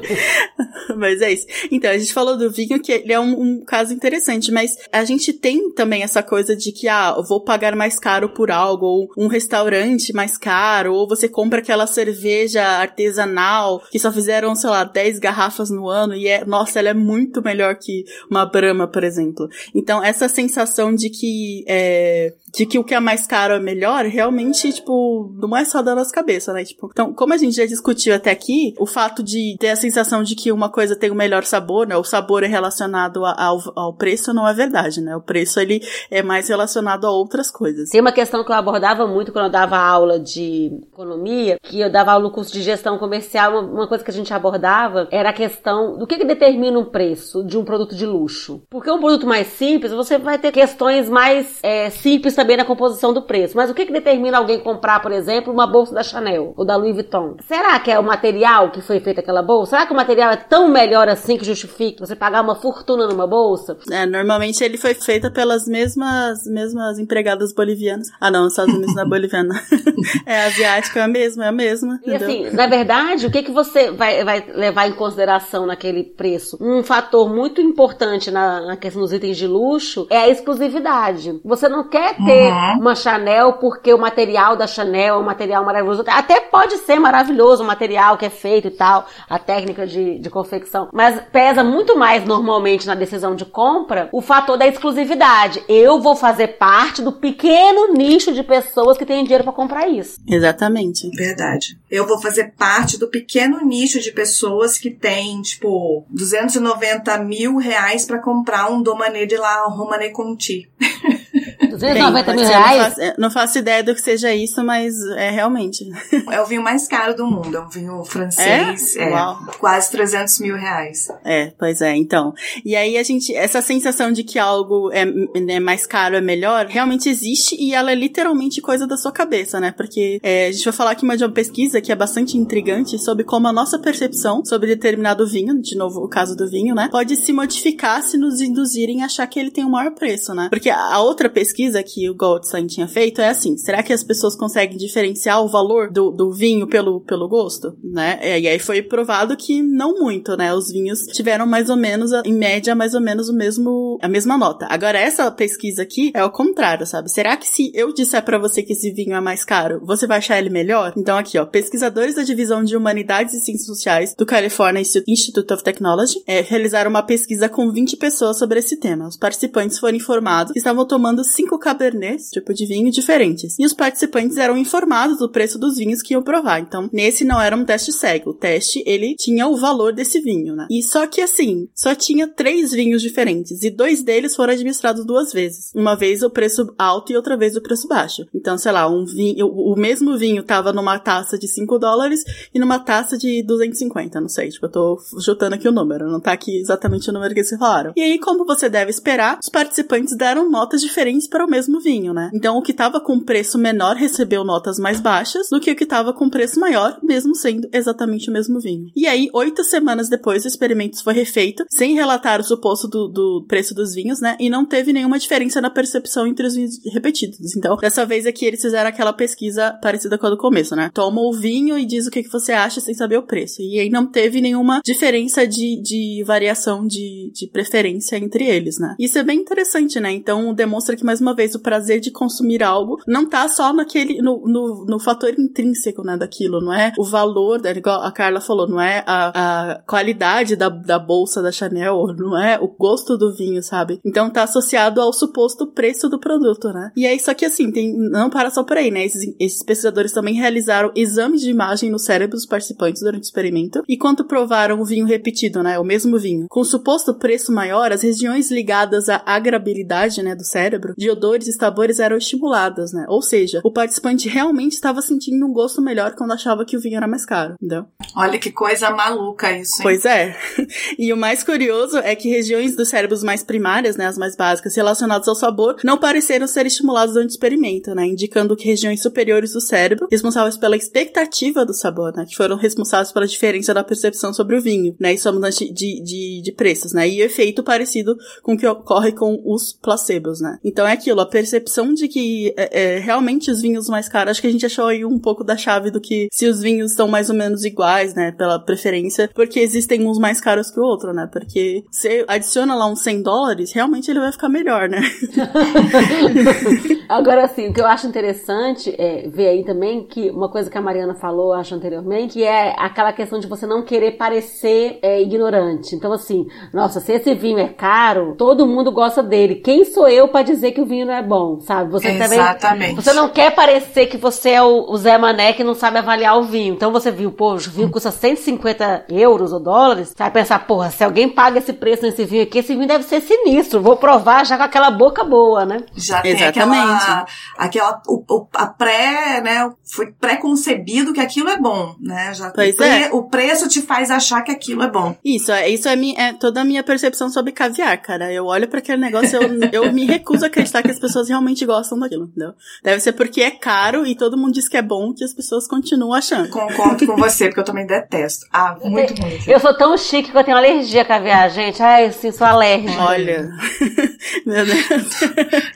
mas é isso. Então, a gente falou do vinho, que ele é um, um, caso interessante, mas a gente tem também essa coisa de que, ah, vou pagar mais caro por algo, ou um restaurante mais caro, ou você compra aquela cerveja artesanal que só fizeram, sei lá, 10 garrafas no ano e é, nossa, ela é muito melhor que uma Brahma, por exemplo. Então, essa sensação de que, é, de que o que é mais caro é melhor, realmente, tipo, não é só da nossa cabeça, né? Tipo, então, como a gente já discutiu até aqui, o fato de ter a sensação de que uma coisa tem o um melhor sabor, né? O sabor é relacionado ao, ao preço, não é verdade, né? O preço, ele é mais relacionado a outras coisas. Tem uma questão que eu abordava muito quando eu dava aula de economia, que eu dava aula no curso de gestão comercial, uma, uma coisa que a gente abordava era a questão do que, que determina um preço de um produto de luxo. Porque um produto mais simples, você vai ter questões mais é, simples também na composição do preço. Mas o que, que determina alguém comprar, por exemplo, uma bolsa da Chanel ou da Louis Vuitton? Será que é o material que foi feito aquela bolsa? Será que o material é tão melhor assim que justifique você pagar uma fortuna numa bolsa? É, normalmente ele foi feito pelas mesmas, mesmas empregadas bolivianas. Ah, não, os Estados Unidos não é boliviana. é asiática, é a mesma, é a mesma. E entendeu? assim, na verdade, o que, que você vai, vai levar em consideração naquele preço? Um fator muito importante na, na questão dos itens de luxo é a exclusividade. Você não quer ter ter uhum. uma Chanel porque o material da Chanel é um material maravilhoso. Até pode ser maravilhoso o material que é feito e tal, a técnica de, de confecção. Mas pesa muito mais normalmente na decisão de compra o fator da exclusividade. Eu vou fazer parte do pequeno nicho de pessoas que têm dinheiro para comprar isso. Exatamente. Verdade. Eu vou fazer parte do pequeno nicho de pessoas que têm, tipo, 290 mil reais para comprar um Domané de la Romane Conti. 290 mil reais? Não faço, não faço, ideia do que seja isso, mas é realmente. É o vinho mais caro do mundo, é um vinho francês. É? é quase 300 mil reais. É, pois é, então. E aí a gente, essa sensação de que algo é, é mais caro é melhor, realmente existe e ela é literalmente coisa da sua cabeça, né? Porque é, a gente vai falar aqui uma de uma pesquisa que é bastante intrigante sobre como a nossa percepção sobre determinado vinho, de novo o caso do vinho, né? Pode se modificar se nos induzirem a achar que ele tem o um maior preço, né? Porque a outra pesquisa pesquisa que o Goldstein tinha feito é assim: será que as pessoas conseguem diferenciar o valor do, do vinho pelo, pelo gosto? Né? E aí foi provado que não muito, né? Os vinhos tiveram mais ou menos, em média, mais ou menos o mesmo, a mesma nota. Agora, essa pesquisa aqui é o contrário, sabe? Será que se eu disser para você que esse vinho é mais caro, você vai achar ele melhor? Então, aqui, ó, pesquisadores da divisão de Humanidades e Ciências Sociais do California Institute of Technology é, realizaram uma pesquisa com 20 pessoas sobre esse tema. Os participantes foram informados que estavam tomando cinco cabernets, tipo de vinho, diferentes. E os participantes eram informados do preço dos vinhos que iam provar. Então, nesse não era um teste cego. O teste, ele tinha o valor desse vinho, né? E só que assim, só tinha três vinhos diferentes. E dois deles foram administrados duas vezes. Uma vez o preço alto e outra vez o preço baixo. Então, sei lá, um vinho, o mesmo vinho tava numa taça de 5 dólares e numa taça de 250, não sei. Tipo, eu tô chutando aqui o número, não tá aqui exatamente o número que eles falaram. E aí, como você deve esperar, os participantes deram notas diferentes para o mesmo vinho, né? Então o que estava com preço menor recebeu notas mais baixas do que o que estava com preço maior, mesmo sendo exatamente o mesmo vinho. E aí, oito semanas depois, o experimento foi refeito, sem relatar o suposto do, do preço dos vinhos, né? E não teve nenhuma diferença na percepção entre os vinhos repetidos. Então, dessa vez aqui eles fizeram aquela pesquisa parecida com a do começo, né? Toma o vinho e diz o que, que você acha sem saber o preço. E aí não teve nenhuma diferença de, de variação de, de preferência entre eles, né? Isso é bem interessante, né? Então demonstra que mais uma vez, o prazer de consumir algo não tá só naquele, no, no, no fator intrínseco, né, daquilo, não é o valor, né, igual a Carla falou, não é a, a qualidade da, da bolsa da Chanel, não é o gosto do vinho, sabe? Então tá associado ao suposto preço do produto, né? E é isso aqui, assim, tem, não para só por aí, né? Esses, esses pesquisadores também realizaram exames de imagem no cérebro dos participantes durante o experimento, e quando provaram o vinho repetido, né, o mesmo vinho, com suposto preço maior, as regiões ligadas à agrabilidade, né, do cérebro, de odores e sabores eram estimuladas, né? Ou seja, o participante realmente estava sentindo um gosto melhor quando achava que o vinho era mais caro, entendeu? Olha que coisa maluca isso, hein? Pois é. E o mais curioso é que regiões dos cérebros mais primárias, né, as mais básicas, relacionadas ao sabor, não pareceram ser estimuladas durante o experimento, né? Indicando que regiões superiores do cérebro, responsáveis pela expectativa do sabor, né? Que foram responsáveis pela diferença da percepção sobre o vinho, né? E sua mudança de, de, de preços, né? E efeito parecido com o que ocorre com os placebos, né? Então é aquilo, a percepção de que é, é, realmente os vinhos mais caros, acho que a gente achou aí um pouco da chave do que se os vinhos são mais ou menos iguais, né? Pela preferência, porque existem uns mais caros que o outro, né? Porque você adiciona lá uns 100 dólares, realmente ele vai ficar melhor, né? Agora, assim, o que eu acho interessante é ver aí também que uma coisa que a Mariana falou, acho anteriormente, que é aquela questão de você não querer parecer é, ignorante. Então, assim, nossa, se esse vinho é caro, todo mundo gosta dele. Quem sou eu para dizer que o vinho não é bom, sabe? Você Exatamente. Também, você não quer parecer que você é o, o Zé Mané que não sabe avaliar o vinho. Então você viu, pô, o vinho custa 150 euros ou dólares, você vai pensar, porra, se alguém paga esse preço nesse vinho aqui, esse vinho deve ser sinistro. Vou provar já com aquela boca boa, né? Já tem Exatamente. aquela, aquela o, o, a pré, né, foi pré-concebido que aquilo é bom, né? Já, pois o, pre, é. o preço te faz achar que aquilo é bom. Isso, é, isso é, mi, é toda a minha percepção sobre caviar, cara. Eu olho para aquele negócio, eu, eu me recuso a acreditar que as pessoas realmente gostam daquilo, entendeu? Deve ser porque é caro e todo mundo diz que é bom que as pessoas continuam achando. Concordo com você, porque eu também detesto. Ah, muito, muito. Eu sou tão chique que eu tenho alergia a caviar, gente. Ai, assim, sou alérgica. Olha. Meu Deus.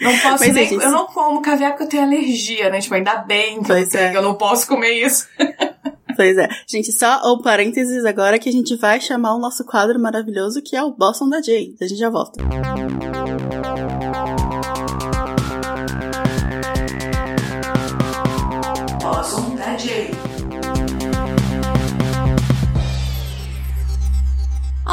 Não posso Mas, nem, gente, eu não como caviar porque eu tenho alergia, né? Tipo, ainda bem que eu, é. eu não posso comer isso. Pois é. Gente, só o um parênteses agora que a gente vai chamar o nosso quadro maravilhoso que é o Boston da Jay. A gente já volta. Boston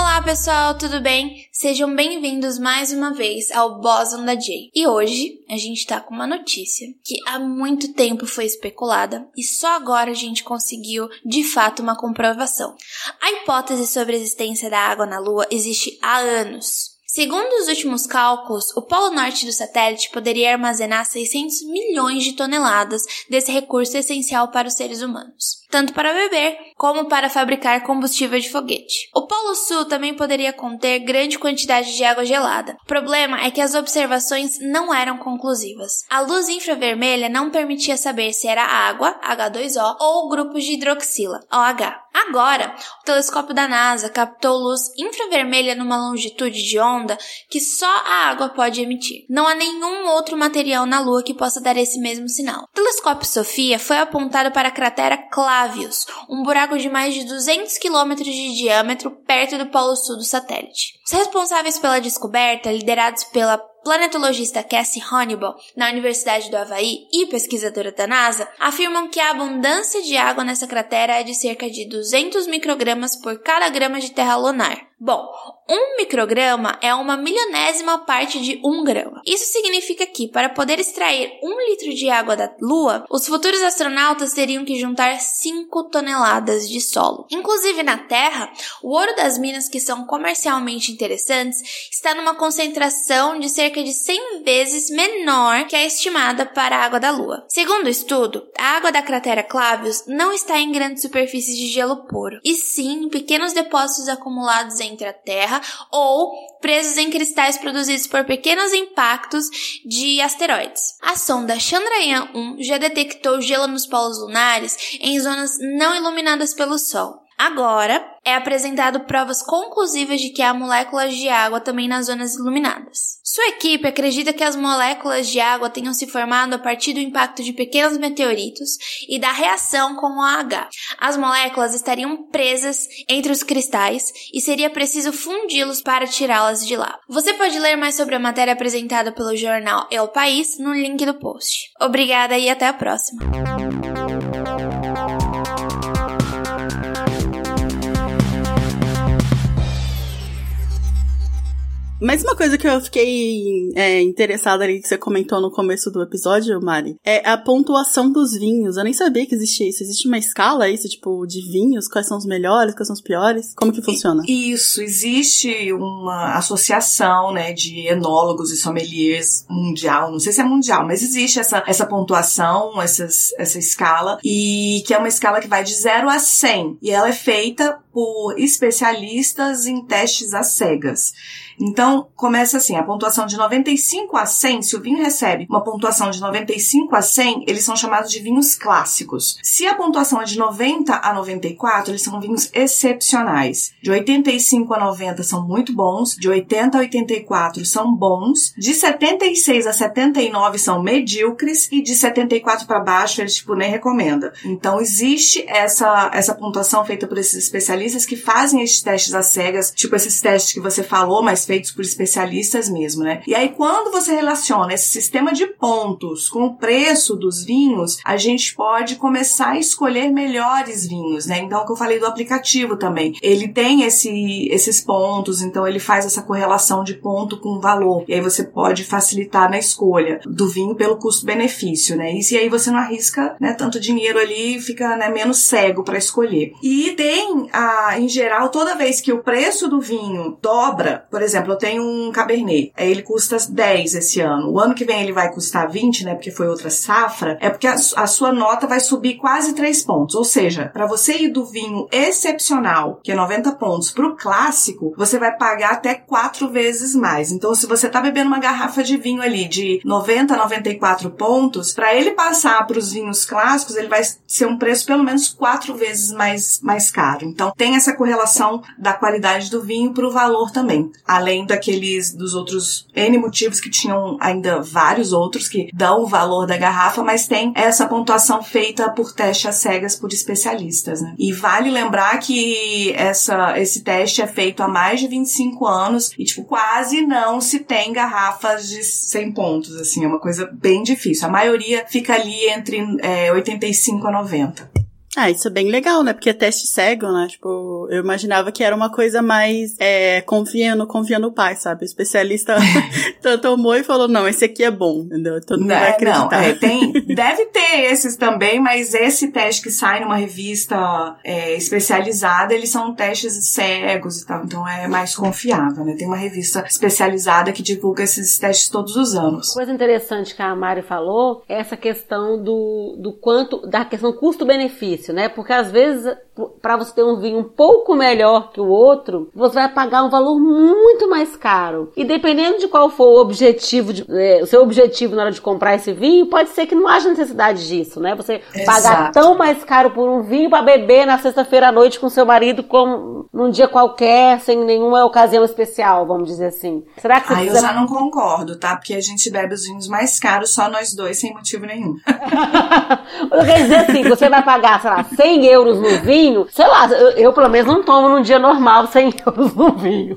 Olá pessoal, tudo bem? Sejam bem-vindos mais uma vez ao Boson da Jay. E hoje a gente tá com uma notícia que há muito tempo foi especulada e só agora a gente conseguiu de fato uma comprovação. A hipótese sobre a existência da água na Lua existe há anos. Segundo os últimos cálculos, o polo norte do satélite poderia armazenar 600 milhões de toneladas desse recurso essencial para os seres humanos, tanto para beber como para fabricar combustível de foguete. O polo sul também poderia conter grande quantidade de água gelada. O problema é que as observações não eram conclusivas. A luz infravermelha não permitia saber se era água, H2O, ou grupos de hidroxila, OH. Agora, o telescópio da NASA captou luz infravermelha numa longitude de onda que só a água pode emitir. Não há nenhum outro material na Lua que possa dar esse mesmo sinal. O telescópio Sofia foi apontado para a cratera Clavius, um buraco de mais de 200 quilômetros de diâmetro perto do polo sul do satélite. Os responsáveis pela descoberta, liderados pela planetologista Cassie Honeyball, na Universidade do Havaí, e pesquisadora da NASA, afirmam que a abundância de água nessa cratera é de cerca de 200 microgramas por cada grama de terra lunar. Bom, um micrograma é uma milionésima parte de um grama. Isso significa que, para poder extrair um litro de água da Lua, os futuros astronautas teriam que juntar 5 toneladas de solo. Inclusive na Terra, o ouro das minas que são comercialmente interessantes está numa concentração de cerca de 100 vezes menor que a estimada para a água da Lua. Segundo o estudo, a água da cratera Clavius não está em grandes superfícies de gelo puro, e sim em pequenos depósitos acumulados em entre a Terra ou presos em cristais produzidos por pequenos impactos de asteroides. A sonda Chandrayaan-1 já detectou gelo nos polos lunares em zonas não iluminadas pelo Sol. Agora, é apresentado provas conclusivas de que há moléculas de água também nas zonas iluminadas. Sua equipe acredita que as moléculas de água tenham se formado a partir do impacto de pequenos meteoritos e da reação com o OH. As moléculas estariam presas entre os cristais e seria preciso fundi-los para tirá-las de lá. Você pode ler mais sobre a matéria apresentada pelo jornal El País no link do post. Obrigada e até a próxima. Mas uma coisa que eu fiquei é, interessada ali que você comentou no começo do episódio, Mari, é a pontuação dos vinhos. Eu nem sabia que existia isso. Existe uma escala isso, tipo, de vinhos? Quais são os melhores, quais são os piores? Como que funciona? Isso, existe uma associação, né, de enólogos e sommeliers mundial. Não sei se é mundial, mas existe essa, essa pontuação, essas, essa escala, e que é uma escala que vai de 0 a 100. E ela é feita por especialistas em testes às cegas. Então, começa assim, a pontuação de 95 a 100, se o vinho recebe uma pontuação de 95 a 100, eles são chamados de vinhos clássicos. Se a pontuação é de 90 a 94, eles são vinhos excepcionais. De 85 a 90 são muito bons, de 80 a 84 são bons, de 76 a 79 são medíocres e de 74 para baixo eles tipo nem recomenda. Então existe essa essa pontuação feita por esses especialistas que fazem esses testes às cegas, tipo esses testes que você falou, mas feitos por especialistas mesmo, né? E aí quando você relaciona esse sistema de pontos com o preço dos vinhos, a gente pode começar a escolher melhores vinhos, né? Então, o que eu falei do aplicativo também, ele tem esse, esses pontos, então ele faz essa correlação de ponto com valor. E aí você pode facilitar na escolha do vinho pelo custo-benefício, né? E aí você não arrisca, né, tanto dinheiro ali, fica né, menos cego para escolher. E tem, a, em geral, toda vez que o preço do vinho dobra, por exemplo, exemplo, eu tenho um Cabernet, ele custa 10 esse ano. O ano que vem ele vai custar 20, né? Porque foi outra safra. É porque a, a sua nota vai subir quase 3 pontos. Ou seja, para você ir do vinho excepcional, que é 90 pontos, pro clássico, você vai pagar até 4 vezes mais. Então, se você tá bebendo uma garrafa de vinho ali de 90 a 94 pontos, para ele passar para os vinhos clássicos, ele vai ser um preço pelo menos 4 vezes mais, mais caro. Então, tem essa correlação da qualidade do vinho pro valor também. Além além daqueles dos outros N motivos que tinham ainda vários outros que dão o valor da garrafa, mas tem essa pontuação feita por teste às cegas por especialistas, né? E vale lembrar que essa, esse teste é feito há mais de 25 anos e, tipo, quase não se tem garrafas de 100 pontos, assim, é uma coisa bem difícil. A maioria fica ali entre é, 85 a 90. Ah, isso é bem legal, né? Porque é teste cego, né? Tipo, eu imaginava que era uma coisa mais é, confia no, confia no pai, sabe? O especialista tomou e falou, não, esse aqui é bom, entendeu? Todo mundo não, vai é, acreditar. Não, é, tem, deve ter esses também, mas esse teste que sai numa revista é, especializada, eles são testes cegos e tal, então é mais confiável, né? Tem uma revista especializada que divulga esses testes todos os anos. Coisa interessante que a Mari falou é essa questão do, do quanto, da questão custo-benefício difícil, né? Porque às vezes, para você ter um vinho um pouco melhor que o outro, você vai pagar um valor muito mais caro. E dependendo de qual for o objetivo, de, é, o seu objetivo na hora de comprar esse vinho, pode ser que não haja necessidade disso, né? Você Exato. pagar tão mais caro por um vinho para beber na sexta-feira à noite com seu marido como num dia qualquer, sem nenhuma ocasião especial, vamos dizer assim. Será que você ah, precisa... eu já não concordo, tá? Porque a gente bebe os vinhos mais caros só nós dois, sem motivo nenhum. eu quero dizer assim, você vai pagar, sei lá, 100 euros no vinho, sei lá, eu, eu pelo menos não tomo num dia normal 100 euros no vinho.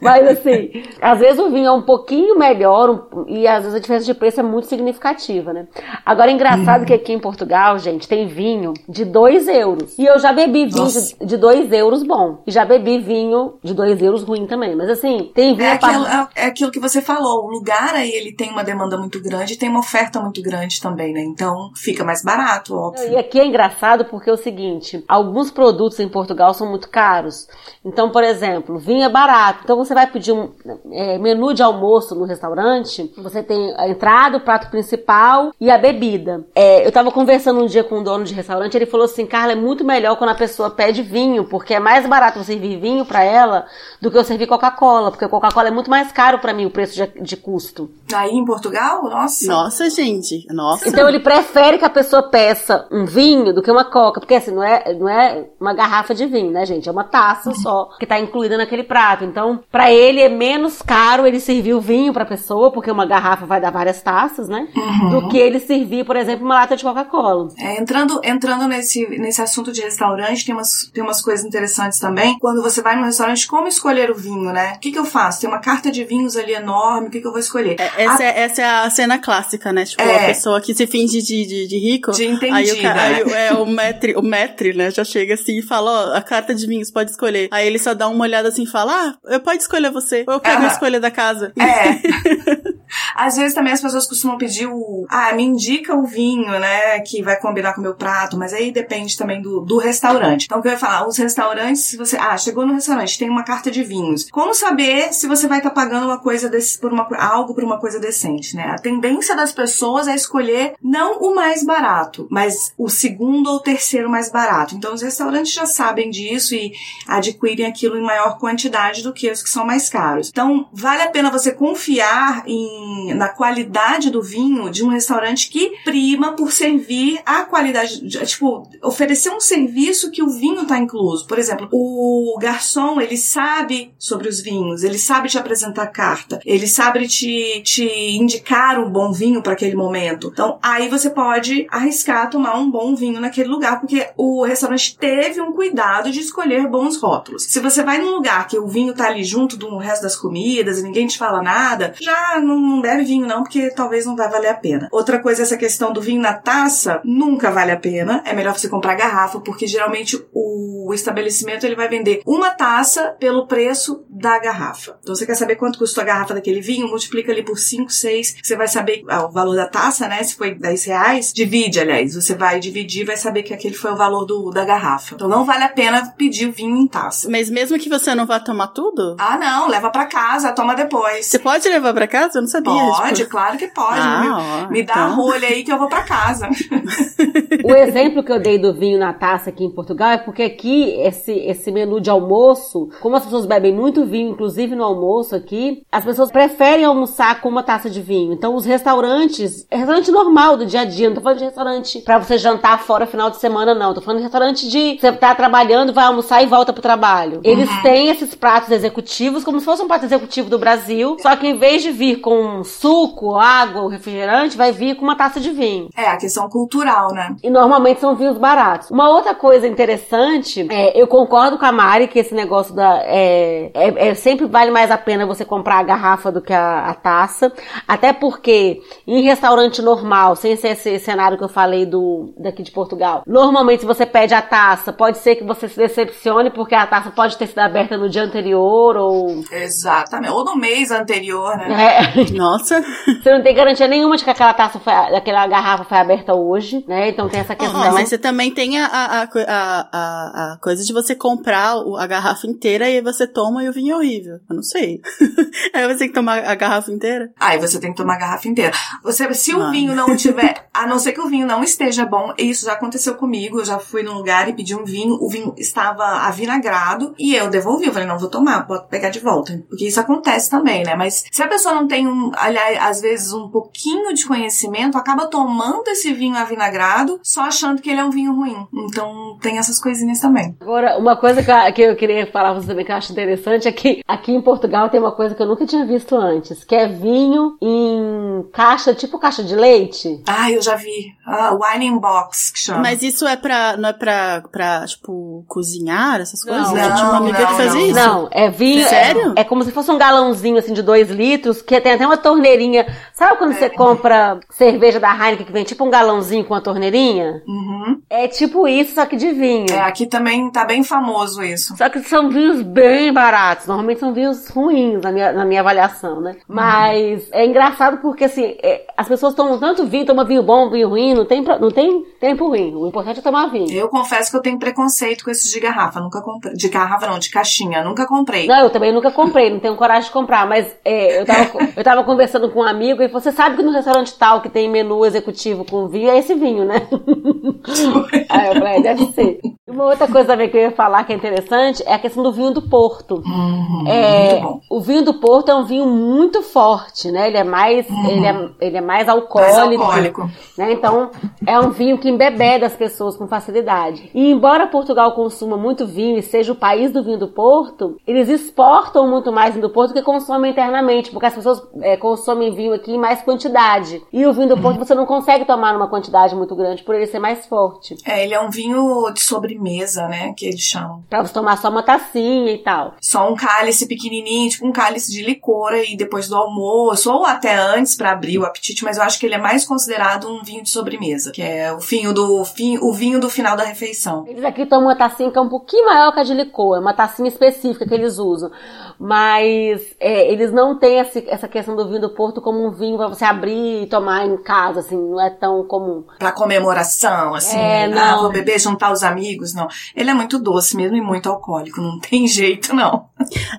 Mas assim, às vezes o vinho é um pouquinho melhor um, e às vezes a diferença de preço é muito significativa, né? Agora é engraçado uhum. que aqui em Portugal, gente, tem vinho de 2 euros. E eu já bebi vinho de 2 euros bom. E já bebi vinho de 2 euros ruim também. Mas assim, tem vinho. É aquilo, é, é aquilo que você falou. O lugar aí ele tem uma demanda muito grande e tem uma oferta muito grande também, né? Então fica mais barato, óbvio. E aqui é engraçado porque é o seguinte: alguns produtos em Portugal são muito caros. Então, por exemplo, vinho é barato. Então você vai pedir um é, menu de almoço no restaurante, você tem a entrada, o prato principal e a bebida. É, eu tava conversando um dia com um dono de restaurante, ele falou assim: Carla, é muito melhor quando a pessoa pede vinho, porque é mais barato você servir vinho para ela do que eu servir Coca-Cola, porque Coca-Cola é muito mais caro para mim o preço de, de, custo. Aí em Portugal? Nossa. Nossa, gente. Nossa. Então ele prefere que a pessoa peça um vinho do que uma Coca, porque assim, não é, não é uma garrafa de vinho, né, gente? É uma taça só que tá incluída naquele prato. Então, para ele é menos caro ele servir o vinho pra pessoa, porque uma garrafa vai dar várias taças, né? Uhum. Do que ele servir, por exemplo, uma lata de Coca-Cola. É, entrando entrando nesse, nesse assunto de restaurante, tem umas, tem umas coisas interessantes também. Quando você vai num restaurante, como escolher o vinho, né? O que, que eu faço? Tem uma carta de vinhos ali enorme, o que, que eu vou escolher? É, essa, a... é, essa é a cena clássica, né? Tipo, é. a pessoa que se finge de, de, de rico. De entendida. Aí, o, aí é, o metre, o metre, né? Já chega assim e fala, ó, a carta de vinhos pode escolher. Aí ele só dá uma olhada assim e fala, ah, pode escolher você. Ou eu pego a escolha da casa. É. Às vezes também as pessoas costumam pedir o. Ah, me indica o vinho, né? Que vai combinar com o meu prato, mas aí depende também do, do restaurante. Então, o que eu ia falar? Os restaurantes, se você. Ah, chegou no restaurante, tem uma carta de vinhos. Como saber se você vai estar tá pagando uma coisa desse, por uma, algo por uma coisa decente, né? A tendência das pessoas é escolher não o mais barato, mas o segundo ou terceiro mais barato. Então, os restaurantes já sabem disso e adquirem aquilo em maior quantidade do que os que são mais caros. Então, vale a pena você confiar em na qualidade do vinho de um restaurante que prima por servir a qualidade, tipo, oferecer um serviço que o vinho está incluso. Por exemplo, o garçom, ele sabe sobre os vinhos, ele sabe te apresentar carta, ele sabe te, te indicar um bom vinho para aquele momento. Então, aí você pode arriscar tomar um bom vinho naquele lugar, porque o restaurante teve um cuidado de escolher bons rótulos. Se você vai num lugar que o vinho tá ali junto do resto das comidas e ninguém te fala nada, já não não bebe vinho não, porque talvez não vai valer a pena. Outra coisa, essa questão do vinho na taça, nunca vale a pena. É melhor você comprar garrafa, porque geralmente o estabelecimento ele vai vender uma taça pelo preço da garrafa. Então você quer saber quanto custou a garrafa daquele vinho? Multiplica ali por 5, 6, você vai saber ah, o valor da taça, né? Se foi 10 reais, divide, aliás. Você vai dividir vai saber que aquele foi o valor do, da garrafa. Então não vale a pena pedir o vinho em taça. Mas mesmo que você não vá tomar tudo? Ah, não, leva para casa, toma depois. Você pode levar para casa? Eu não sabia sabia. Pode, tipo... claro que pode. Ah, me, me dá então... a rolha aí que eu vou para casa. o exemplo que eu dei do vinho na taça aqui em Portugal é porque aqui esse, esse menu de almoço, como as pessoas bebem muito vinho, inclusive no almoço aqui, as pessoas preferem almoçar com uma taça de vinho. Então os restaurantes, é restaurante normal do dia a dia, não tô falando de restaurante para você jantar fora final de semana não, tô falando de restaurante de você tá trabalhando, vai almoçar e volta pro trabalho. Eles uhum. têm esses pratos executivos como se fosse um prato executivo do Brasil, só que em vez de vir com suco, água, refrigerante, vai vir com uma taça de vinho. É, a questão cultural, né? E normalmente são vinhos baratos. Uma outra coisa interessante, é, eu concordo com a Mari que esse negócio da. É, é, é, sempre vale mais a pena você comprar a garrafa do que a, a taça. Até porque em restaurante normal, sem ser esse cenário que eu falei do daqui de Portugal, normalmente se você pede a taça, pode ser que você se decepcione porque a taça pode ter sido aberta no dia anterior ou. Exatamente. Ou no mês anterior, né? É. Nossa. Nossa. Você não tem garantia nenhuma de que aquela taça foi, aquela garrafa foi aberta hoje, né? Então tem essa questão. Oh, mas você também tem a, a, a, a, coisa de você comprar a garrafa inteira e você toma e o vinho é horrível. Eu não sei. Aí você tem que tomar a garrafa inteira? Aí você tem que tomar a garrafa inteira. Você, se o vinho não tiver, a não ser que o vinho não esteja bom, isso já aconteceu comigo. Eu já fui num lugar e pedi um vinho, o vinho estava avinagrado e eu devolvi. Eu falei, não, vou tomar, pode pegar de volta. Porque isso acontece também, né? Mas se a pessoa não tem um, aliás, às vezes um pouquinho de conhecimento, acaba tomando esse vinho avinagrado só achando que ele é um vinho ruim. Então tem essas coisinhas também. Agora, uma coisa que eu, que eu queria falar pra você também que eu acho interessante é que aqui em Portugal tem uma coisa que eu nunca tinha visto antes, que é vinho em caixa, tipo caixa de leite. Ah, eu já vi. Ah, wine in box, que chama. Mas isso é pra, não é pra, pra tipo, cozinhar essas coisas? Não, eu tinha uma amiga que fazia isso. Não, é vinho. Sério? É, é, como se fosse um galãozinho assim de dois litros, que tem até uma torneirinha. Sabe quando é. você compra cerveja da Heineken que vem tipo um galãozinho com uma torneirinha? Uhum. É tipo isso, só que de vinho. É, aqui também tá bem famoso isso. Só que são vinhos bem baratos. Normalmente são vinhos ruins na minha, na minha avaliação, né? Uhum. Mas é engraçado porque assim, é, as pessoas tomam tanto vinho, tomam vinho bom, vinho ruim, não tem, não tem tempo ruim. O importante é tomar vinho. Eu confesso que eu tenho preconceito com esses de garrafa. Nunca comprei. De garrafa não, de caixinha. Nunca comprei. Não, eu também nunca comprei, não tenho coragem de comprar. Mas é, eu, tava, eu tava conversando com um amigo e você sabe que no restaurante tal que tem menu executivo com vinho é esse vinho, né? Aí eu falei, é, deve ser. Uma outra coisa também que eu ia falar que é interessante é a questão do vinho do Porto. Uhum, é, o vinho do Porto é um vinho muito forte, né? Ele é mais, uhum. ele é, ele é mais alcoólico. Mais alcoólico. Né? Então, é um vinho que embebeda as pessoas com facilidade. E embora Portugal consuma muito vinho e seja o país do vinho do Porto, eles exportam muito mais vinho do Porto do que consomem internamente, porque as pessoas é, consomem vinho aqui em mais quantidade. E o vinho do Porto você não consegue tomar numa quantidade muito grande por ele ser mais forte. É, ele é um vinho de sobremesa sobremesa, né? Que eles chamam. Pra você tomar só uma tacinha e tal. Só um cálice pequenininho, tipo um cálice de licor aí depois do almoço, ou até antes para abrir o apetite, mas eu acho que ele é mais considerado um vinho de sobremesa, que é o vinho do, fim, o vinho do final da refeição. Eles aqui tomam uma tacinha que é um pouquinho maior que a de licor, é uma tacinha específica que eles usam. Mas é, eles não têm essa, essa questão do vinho do Porto como um vinho para você abrir e tomar em casa, assim, não é tão comum. Pra comemoração, assim, É, ah, não. vou beber, juntar os amigos, não. Ele é muito doce mesmo e muito alcoólico, não tem jeito, não.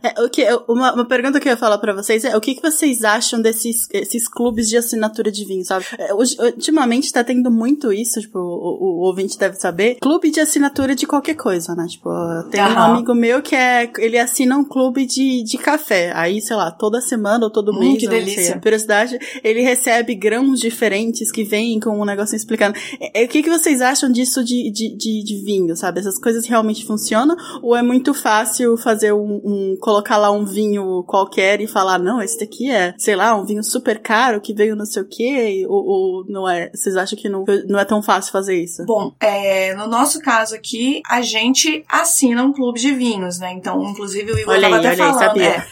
É, o que, uma, uma pergunta que eu ia falar pra vocês é o que, que vocês acham desses esses clubes de assinatura de vinho, sabe? É, ultimamente tá tendo muito isso, tipo, o, o- ouvinte deve saber. Clube de assinatura de qualquer coisa, né? Tipo, tem um amigo meu que é. Ele assina um clube de, de café. Aí, sei lá, toda semana ou todo Hum, mês, que não sei, delícia. a curiosidade, ele recebe grãos diferentes que vêm com um negocinho explicando. É, é, o que, que vocês acham disso de, de, de, de vinho, sabe? Essas coisas realmente funcionam? Ou é muito fácil fazer um, um- colocar lá um vinho qualquer e falar, não, esse daqui é, sei lá, um vinho super caro que veio não sei o quê? Ou, ou não é? Vocês acham que não, não é tão fácil fazer isso? Bom, é, no nosso caso aqui, a gente assina um clube de vinhos, né? Então, inclusive, o Igor Olha tava aí, até olha aí, falando. sabia.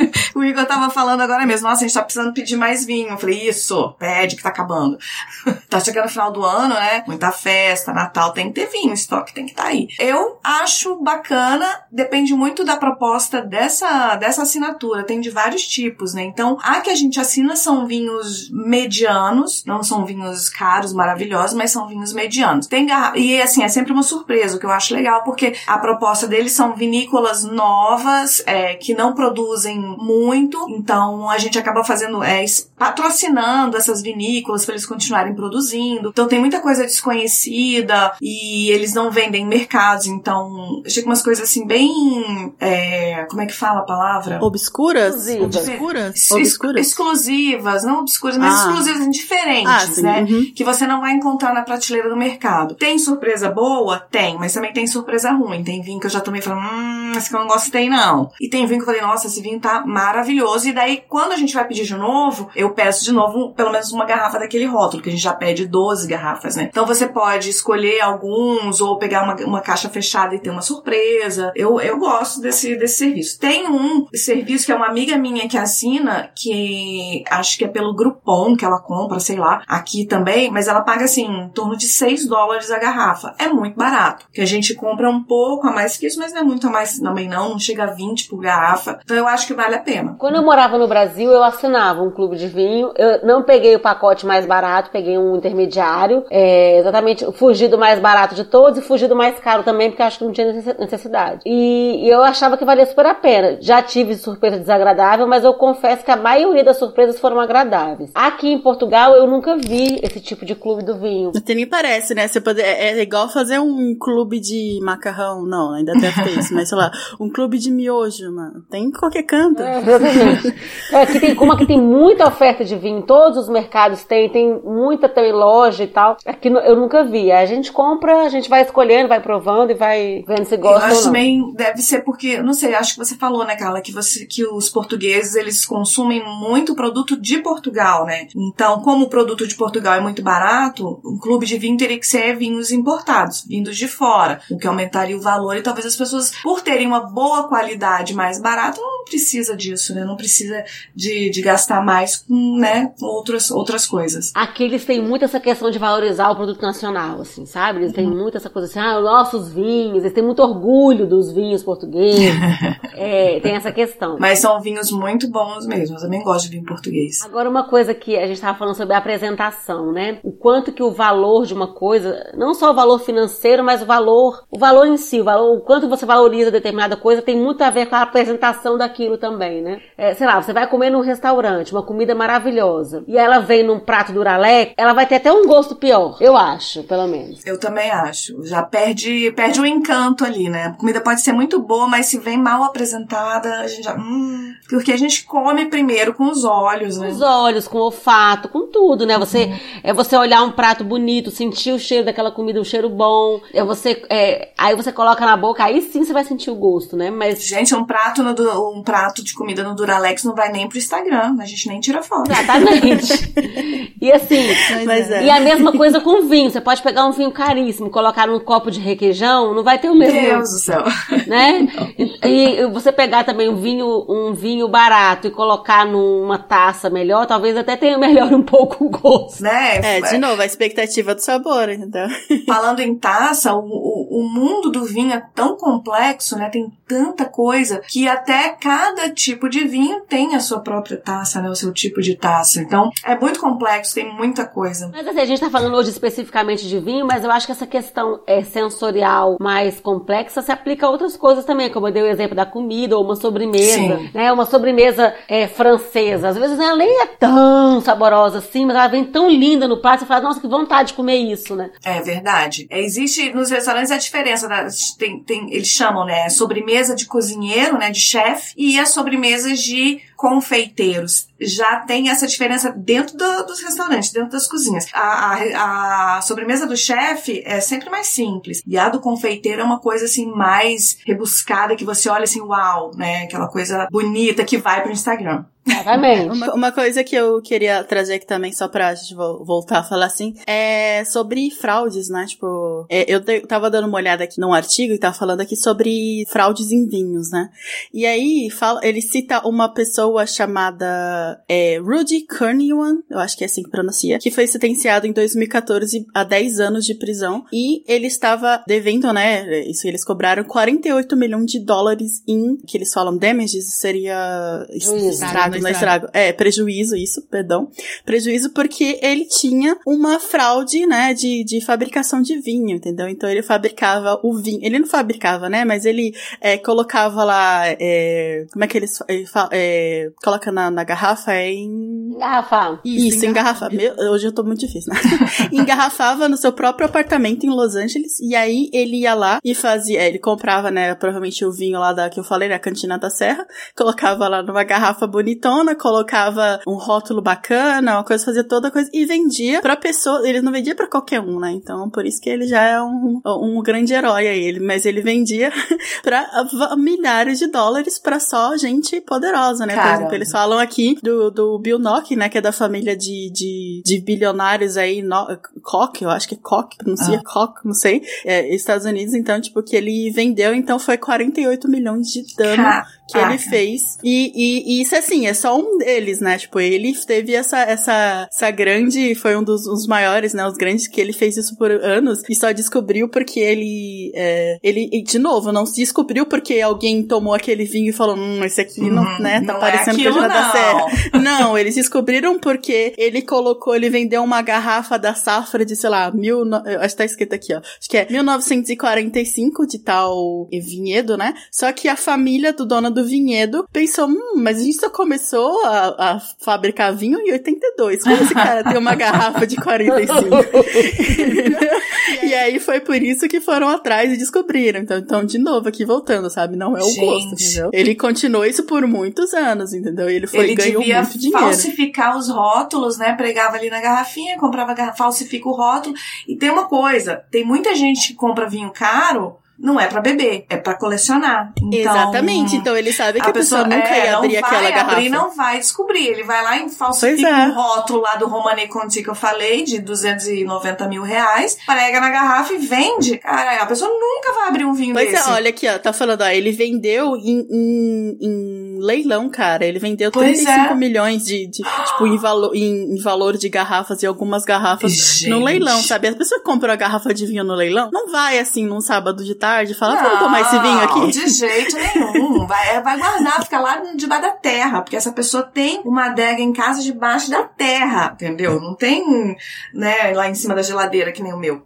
é. o Igor tava falando agora mesmo, nossa, a gente tá precisando pedir mais vinho. Eu falei, isso, pede que tá acabando. tá chegando o final do ano, né? Muita festa, Natal, tem que ter vinho, estoque tem que estar aí. Eu acho bacana, depende muito da proposta dessa, dessa assinatura. Tem de vários tipos, né? Então, a que a gente assina são vinhos medianos, não são vinhos caros, maravilhosos, mas são vinhos medianos. Tem. E assim, é sempre uma surpresa, o que eu acho legal, porque a proposta deles são vinícolas novas, é, que não produzem muito, então a gente acaba fazendo, é, patrocinando essas vinícolas para eles continuarem produzindo. Então tem muita coisa desconhecida e eles não vendem em mercados, então chega umas coisas assim bem. é, como é que fala a palavra? Obscuras? Obscuras? Obscuras? exclusivas, não obscuras, mas Ah. exclusivas diferentes, Ah, sim, né? uhum. Que você não vai encontrar na prateleira do mercado. Tem surpresa boa? Tem, mas também tem surpresa ruim. Tem vinho que eu já tomei e falei, hum, esse que eu não gostei não. E tem vinho que eu falei, nossa, esse vinho tá maravilhoso. E daí, quando a gente vai pedir de novo, eu peço de novo pelo menos uma garrafa daquele rótulo, que a gente já pede 12 garrafas, né? Então você pode escolher alguns ou pegar uma, uma caixa fechada e ter uma surpresa. Eu, eu gosto desse, desse serviço. Tem um serviço que é uma amiga minha que assina, que acho que é pelo Groupon que ela compra, sei lá, aqui também, mas ela paga assim, em torno de 6 dólares a garrafa. É muito barato. Que a gente compra um pouco a mais que isso, mas não é muito a mais também não, não chega a 20 por garrafa. Então eu acho que vale a pena. Quando eu morava no Brasil, eu assinava um clube de vinho. Eu não peguei o pacote mais barato, peguei um intermediário. É, exatamente, fugi do mais barato de todos e fugi do mais caro também, porque eu acho que não tinha necess- necessidade. E, e eu achava que valia super a pena. Já tive surpresa desagradável, mas eu confesso que a maioria das surpresas foram agradáveis. Aqui em Portugal, eu nunca vi esse tipo de clube do vinho. Até nem parece, né? Você pode, é, é igual fazer um clube de macarrão. Não, ainda ter isso, mas sei lá, um clube de miojo, mano. Tem em qualquer canto. É, exatamente. Então, aqui tem, como aqui tem muita oferta de vinho, todos os mercados têm, tem muita também loja e tal. Aqui eu nunca vi. A gente compra, a gente vai escolhendo, vai provando e vai vendo se Eu gosta ou acho não. também deve ser porque, não sei, acho que você falou, né, Carla, que você que os portugueses eles consumem muito produto de Portugal, né? Então, como o produto de Portugal é muito barato, um clube de vinho teria que ser vinhos importados, vindos de fora, o que aumentaria o valor e talvez as pessoas, por terem uma boa qualidade mais barata, não precisa disso, né? Não precisa de, de gastar mais com, né, outras outras coisas. Aqui eles têm muito essa questão de valorizar o produto nacional, assim, sabe? Eles têm muito essa coisa assim, ah, os nossos vinhos, eles têm muito orgulho dos vinhos portugueses. É, tem essa questão. Mas são vinhos muito bons mesmo. Eu também gosto de vinho português. Agora, uma coisa que a gente estava falando sobre a apresentação, né? O quanto que o valor de uma coisa, não só o valor financeiro, mas o valor, o valor em si, o, valor, o quanto você valoriza determinada coisa, tem muito a ver com a apresentação daquilo também, né? É, sei lá, você vai comer num restaurante, uma comida maravilhosa, e ela vem num prato duralé, ela vai ter até um gosto pior, eu acho, pelo menos. Eu também acho. Já perde, perde o encanto ali, né? A comida pode ser muito boa, mas se vem mal apresentada, a gente já. Hum, porque a gente come primeiro com os olhos, Com né? os olhos, com o olfato, com tudo, né? Você, é você olhar um prato bonito, sentir o cheiro daquela comida, um cheiro bom. É você, é, aí você coloca na boca, aí sim você vai sentir o gosto, né? Mas Gente, um prato, no, um prato de comida no Duralex não vai nem pro Instagram. A gente nem tira foto. exatamente. e assim, Mas é. e a mesma coisa com vinho. Você pode pegar um vinho caríssimo, colocar num copo de requeijão, não vai ter o mesmo Deus do céu. né? E, e você pegar também um vinho, um vinho barato e colocar numa taça melhor, talvez até tenha melhor um pouco o gosto. Né? É, de novo, a expectativa do sabor, entendeu? Falando em taça, o, o, o mundo do vinho é tão complexo, né? Tem tanta coisa que até cada tipo de vinho tem a sua própria taça, né? O seu tipo de taça. Então, é muito complexo, tem muita coisa. Mas assim, a gente tá falando hoje especificamente de vinho, mas eu acho que essa questão é, sensorial mais complexa se aplica a outras coisas também, como eu dei o exemplo da comida ou uma sobremesa, Sim. né? Uma sobremesa é, francesa. Às vezes ela nem é tão saborosa assim, mas ela vem tão linda no prato, você fala, nossa, que vontade de comer isso, né? É verdade. É, existe nos restaurantes a diferença. Da, tem, tem, eles chamam, né? Sobremesa de cozinheiro, né? De chefe, e as sobremesas de confeiteiros. Já tem essa diferença dentro do- dos restaurantes, dentro das cozinhas. A, a, a sobremesa do chefe é sempre mais simples. E a do confeiteiro é uma coisa assim mais rebuscada que você olha assim, uau, né? Aquela coisa bonita que vai pro Instagram. Exatamente. Uma, uma coisa que eu queria trazer aqui também, só pra gente vo- voltar a falar assim, é sobre fraudes, né? Tipo, é, eu te- tava dando uma olhada aqui num artigo e tava falando aqui sobre fraudes em vinhos, né? E aí, fala, ele cita uma pessoa chamada é, Rudy Kurniwan, eu acho que é assim que pronuncia, que foi sentenciado em 2014 a 10 anos de prisão e ele estava devendo, né? Isso eles cobraram 48 milhões de dólares em, que eles falam damages, seria Juízo. Estrago, Estrago, não estrago. É, prejuízo, isso, perdão. Prejuízo porque ele tinha uma fraude, né, de, de fabricação de vinho, entendeu? Então ele fabricava o vinho. Ele não fabricava, né, mas ele é, colocava lá, é, como é que eles ele fa- é, coloca na, na garrafa? É em... Garrafa. Isso, engarrafa. Meu, hoje eu tô muito difícil, né? Engarrafava no seu próprio apartamento em Los Angeles. E aí ele ia lá e fazia. é, Ele comprava, né? Provavelmente o vinho lá da que eu falei, na Cantina da Serra. Colocava lá numa garrafa bonitona, colocava um rótulo bacana, uma coisa, fazia toda a coisa. E vendia pra pessoa. Ele não vendia pra qualquer um, né? Então, por isso que ele já é um, um grande herói aí. Ele, mas ele vendia pra va- milhares de dólares pra só gente poderosa, né? Por Caramba. exemplo, eles falam aqui do, do Bill Nock, né? Que é da família de, de, de bilionários aí, no, Koch, eu acho que é Koch, pronuncia Koch, não sei, é, Estados Unidos, então, tipo, que ele vendeu, então foi 48 milhões de dano que ele Caraca. fez. E, e, e isso, assim, é só um deles, né? Tipo, ele teve essa, essa, essa grande, foi um dos os maiores, né? Os grandes que ele fez isso por anos e só descobriu porque ele, é, ele, e, de novo, não se descobriu porque alguém tomou aquele vinho e falou, hum, esse aqui não, Uhum, né? Tá não é parecendo aquilo, coisa da não. serra. Não, eles descobriram porque ele colocou, ele vendeu uma garrafa da safra de, sei lá, mil, acho que tá escrito aqui, ó. Acho que é 1945 de tal vinhedo, né? Só que a família do dono do vinhedo pensou, hum, mas a gente só começou a, a fabricar vinho em 82. Como esse cara tem uma garrafa de 45? e aí foi por isso que foram atrás e descobriram. Então, então de novo, aqui voltando, sabe? Não é o Gente. gosto, entendeu? Ele continuou isso por muitos anos, entendeu? Ele foi Ele ganhou devia muito dinheiro. falsificar os rótulos, né? Pregava ali na garrafinha, comprava, falsifica o rótulo. E tem uma coisa, tem muita gente que compra vinho caro, não é pra beber, é pra colecionar. Então, Exatamente. Então ele sabe que a, pessoa, nunca é, ia abrir não aquela vai garrafa. abrir, não vai descobrir. Ele vai lá e falsifica Pois é. um rótulo lá do Romane Conti que eu falei, de 290 mil reais, prega na garrafa e vende. Cara, a pessoa nunca vai abrir um vinho Pois desse. é, olha aqui, ó, tá falando, ó, ele vendeu em, em, em leilão, cara. Ele vendeu Pois 35 é. milhões de, de tipo, em, valo, em, em valor de garrafas e algumas garrafas Gente. no leilão, sabe? A pessoa que comprou a garrafa de vinho no leilão não vai assim num sábado de tarde e fala, vamos tomar esse vinho Não, aqui? De jeito nenhum. Vai, vai guardar, fica lá debaixo da terra, porque essa pessoa tem uma adega em casa debaixo da terra, entendeu? Não tem, né, lá em cima da geladeira que nem o meu.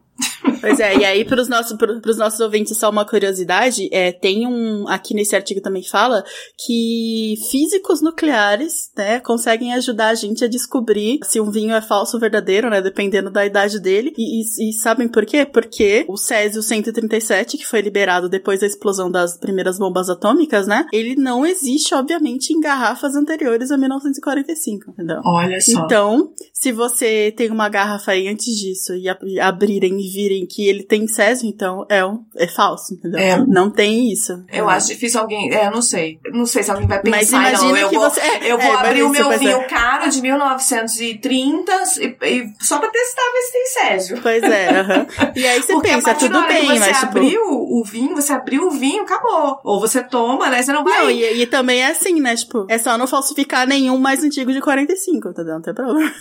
Pois é, e aí pros nossos, pros nossos ouvintes só uma curiosidade, é, tem um, aqui nesse artigo também fala que físicos nucleares, né, conseguem ajudar a gente a descobrir se um vinho é falso ou verdadeiro, né, dependendo da idade dele, e, e, e sabem por quê? Porque o Césio 137, que foi liberado depois da explosão das primeiras bombas atômicas, né, ele não existe, obviamente, em garrafas anteriores a 1945, entendeu? Olha só. Então, se você tem uma garrafa aí antes disso e, a- e abrirem e que ele tem Césio, então é, um, é falso, entendeu? É. Não tem isso. Eu acho difícil alguém. É, eu não sei. Não sei se alguém vai Mas pensar, não. imagina Eu que vou, você- é, eu vou é, abrir o meu pois é. vinho caro de 1930 e, e só pra testar ver se tem Césio. Pois é, aham. E aí você Porque pensa, tudo hora que bem, você mas tipo. abriu o vinho, você abriu o vinho, acabou. Ou você toma, né? Você não vai. Não, e, e também é assim, né? Tipo, é só não falsificar nenhum mais antigo de 45, entendeu? Não tem problema.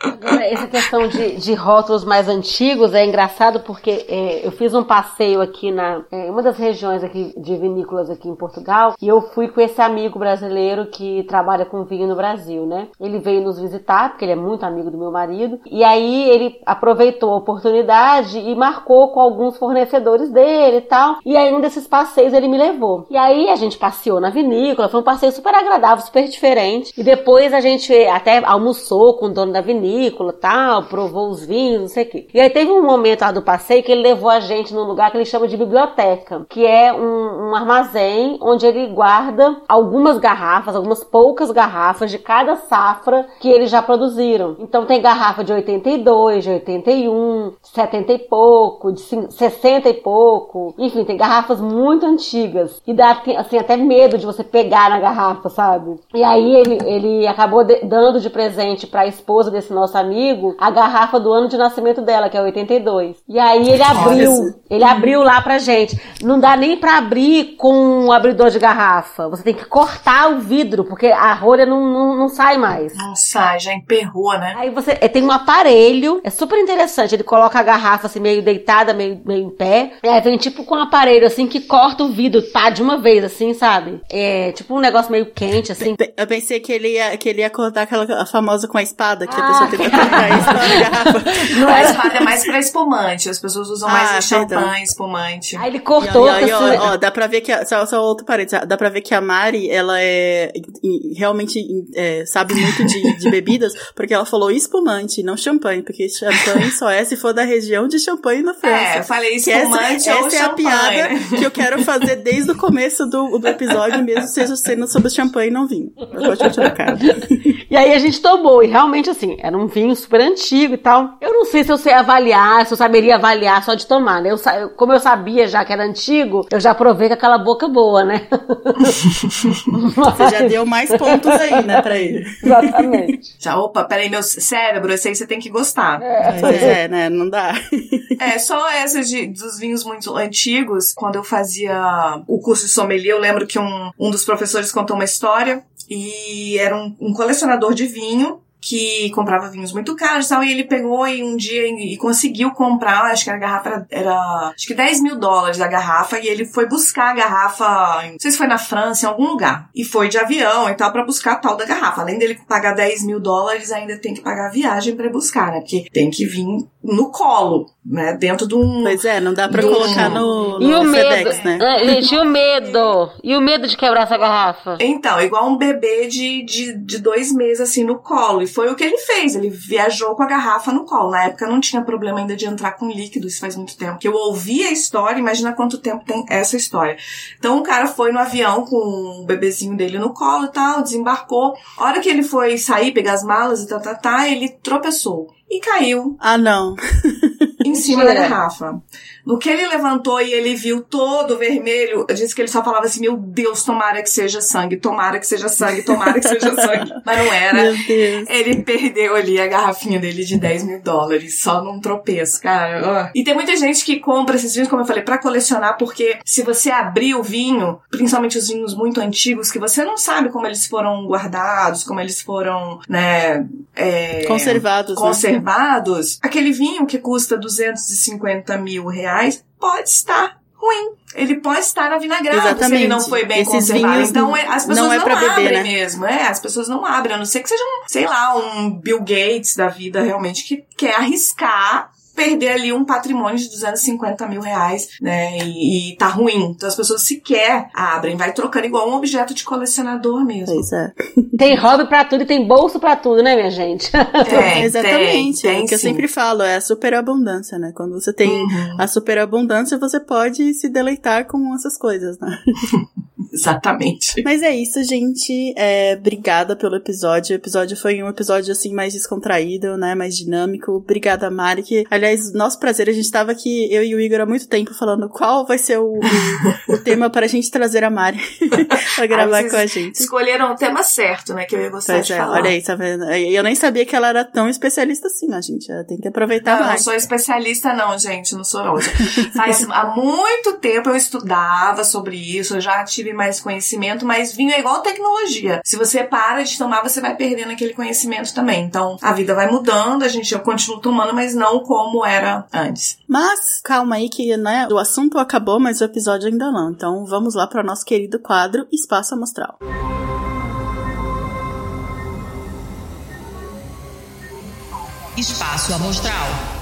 Agora, essa questão de, de rótulos mais antigos é engraçado porque é, eu fiz um passeio aqui na é, uma das regiões aqui de vinícolas aqui em Portugal e eu fui com esse amigo brasileiro que trabalha com vinho no Brasil, né? Ele veio nos visitar porque ele é muito amigo do meu marido e aí ele aproveitou a oportunidade e marcou com alguns fornecedores dele e tal. E aí um desses passeios ele me levou. E aí a gente passeou na vinícola, foi um passeio super agradável, super diferente. E depois a gente até almoçou com o dono da vinícola, tal, provou os vinhos, não sei o quê. E aí teve um momento lá do passeio que ele levou a gente num lugar que ele chama de biblioteca, que é um, um armazém onde ele guarda algumas garrafas, algumas poucas garrafas de cada safra que eles já produziram. Então tem garrafa de 82, de 81, de 70 e pouco, de cin- 60 e pouco. Enfim, tem garrafas muito antigas. E dá assim, até medo de você pegar na garrafa, sabe? E aí ele, ele acabou de- dando de presente pra esposa desse nosso amigo a garrafa do ano de nascimento dela, que é 82. E aí ele abriu, ele abriu lá pra gente. Não dá nem pra abrir com um abridor de garrafa. Você tem que cortar o vidro, porque a rolha não, não, não sai mais. Não sai, já emperrou, né? Aí você é, tem um aparelho, é super interessante. Ele coloca a garrafa assim, meio deitada, meio, meio em pé. E aí vem tipo com um aparelho assim que corta o vidro, tá? De uma vez, assim, sabe? É tipo um negócio meio quente, assim. Eu pensei que ele ia, que ele ia cortar aquela a famosa com a espada, que a Ah. pessoa tenta cortar na garrafa. Não A era. espada é mais pra espumante. As pessoas usam Ah, mais perdão. champanhe, espumante. Aí ele cortou. E, ó, e, ó, ó, dá pra ver que, a- só, só outro parênteses, dá pra ver que a Mari, ela é, realmente é, sabe muito de, de bebidas, porque ela falou espumante, não champanhe, porque champanhe só é se for da região de Champanhe na França. É, falei Que essa, espumante ou essa é a piada né? que eu quero fazer desde o começo do, do episódio, mesmo seja sendo sobre champanhe e não vinho. Pode continuar, cara. E aí a gente tomou, e realmente assim, era um vinho super antigo e tal. Eu não sei se eu sei avaliar, se eu saberia avaliar só de tomar, né? Eu, como eu sabia já que era antigo, eu já provei com aquela boca boa, né? Você já deu mais pontos aí, né, pra ele. Exatamente. Já, opa, peraí, meu cérebro, esse aí você tem que gostar. Pois é, né, não dá. É, só essa de, dos vinhos muito antigos, quando eu fazia o curso de sommelier, eu lembro que um, um dos professores contou uma história e era um, um colecionador de vinho que comprava vinhos muito caros e tal, e ele pegou e um dia e, e conseguiu comprar, acho que a garrafa era, era, acho que 10 mil dólares a garrafa, e ele foi buscar a garrafa, não sei se foi na França, em algum lugar, e foi de avião e tal, pra buscar a tal da garrafa. Além dele pagar 10 mil dólares, ainda tem que pagar a viagem pra buscar, né, porque tem que vir no colo, né, dentro de um... Pois é, não dá pra colocar no, E no o medo, FedEx, né? Ah, gente, e o medo? E o medo de quebrar essa garrafa? Então, igual um bebê de, de, de dois meses, assim, no colo. E foi o que ele fez. Ele viajou com a garrafa no colo. Na época não tinha problema ainda de entrar com líquido, isso faz muito tempo. Que eu ouvi a história, imagina quanto tempo tem essa história. Então o cara foi no avião com o bebezinho dele no colo e tal, desembarcou. A hora que ele foi sair, pegar as malas e tá, tá, tá, ele tropeçou. E caiu Ah, não. em cima da Mentira. garrafa. No que ele levantou e ele viu todo vermelho, disse que ele só falava assim: Meu Deus, tomara que seja sangue, tomara que seja sangue, tomara que seja sangue. Mas não era. Meu Deus. Ele perdeu ali a garrafinha dele de 10 mil dólares, só num tropeço, cara. E tem muita gente que compra esses vinhos, como eu falei, pra colecionar, porque se você abrir o vinho, principalmente os vinhos muito antigos, que você não sabe como eles foram guardados, como eles foram, né, é, Conservados, né? conservados, aquele vinho que custa 250 mil reais pode estar ruim. Ele pode estar avinagrado se ele Exatamente. não foi bem Esses conservado. Então é- as pessoas não não, é beber, abrem né? mesmo. É, as pessoas não abrem. A não ser que seja um, sei lá, um Bill Gates da vida realmente que quer arriscar perder ali um patrimônio de 250 mil reais, né? E, e tá ruim. Então as pessoas sequer abrem, vai trocando igual um objeto de colecionador mesmo. Pois é. Tem hobby pra tudo e tem bolso pra tudo, né, minha gente? Tem, Exatamente. tem, é tem o que eu sim. sempre falo, é a superabundância, né? Quando você tem Uhum. a superabundância, você pode se deleitar com essas coisas, né? Exatamente. Mas é isso, gente. É, obrigada pelo episódio. O episódio foi um episódio, assim, mais descontraído, né? Mais dinâmico. Obrigada, Mari. Que, aliás, nosso prazer, a gente tava aqui, eu e o Igor, há muito tempo falando qual vai ser o, o, o tema para a gente trazer a Mari pra gravar com a gente. Escolheram o tema certo, né? Que eu ia gostar Pois de é, falar. olha aí, tá vendo? Eu nem sabia que ela era tão especialista assim, ó, gente. Ela Tem que aproveitar Não, eu não mais. sou especialista, não, gente, não sou não. Faz há muito tempo eu estudava sobre isso, eu já tive mais conhecimento, mas vinho é igual tecnologia. Se você para de tomar, você vai perdendo aquele conhecimento também. Então, a vida vai mudando, a gente eu continuo tomando, mas não como era antes. Mas, calma aí que, né, o assunto acabou, mas o episódio ainda não. Então, vamos lá para o nosso querido quadro Espaço Amostral. Espaço Amostral.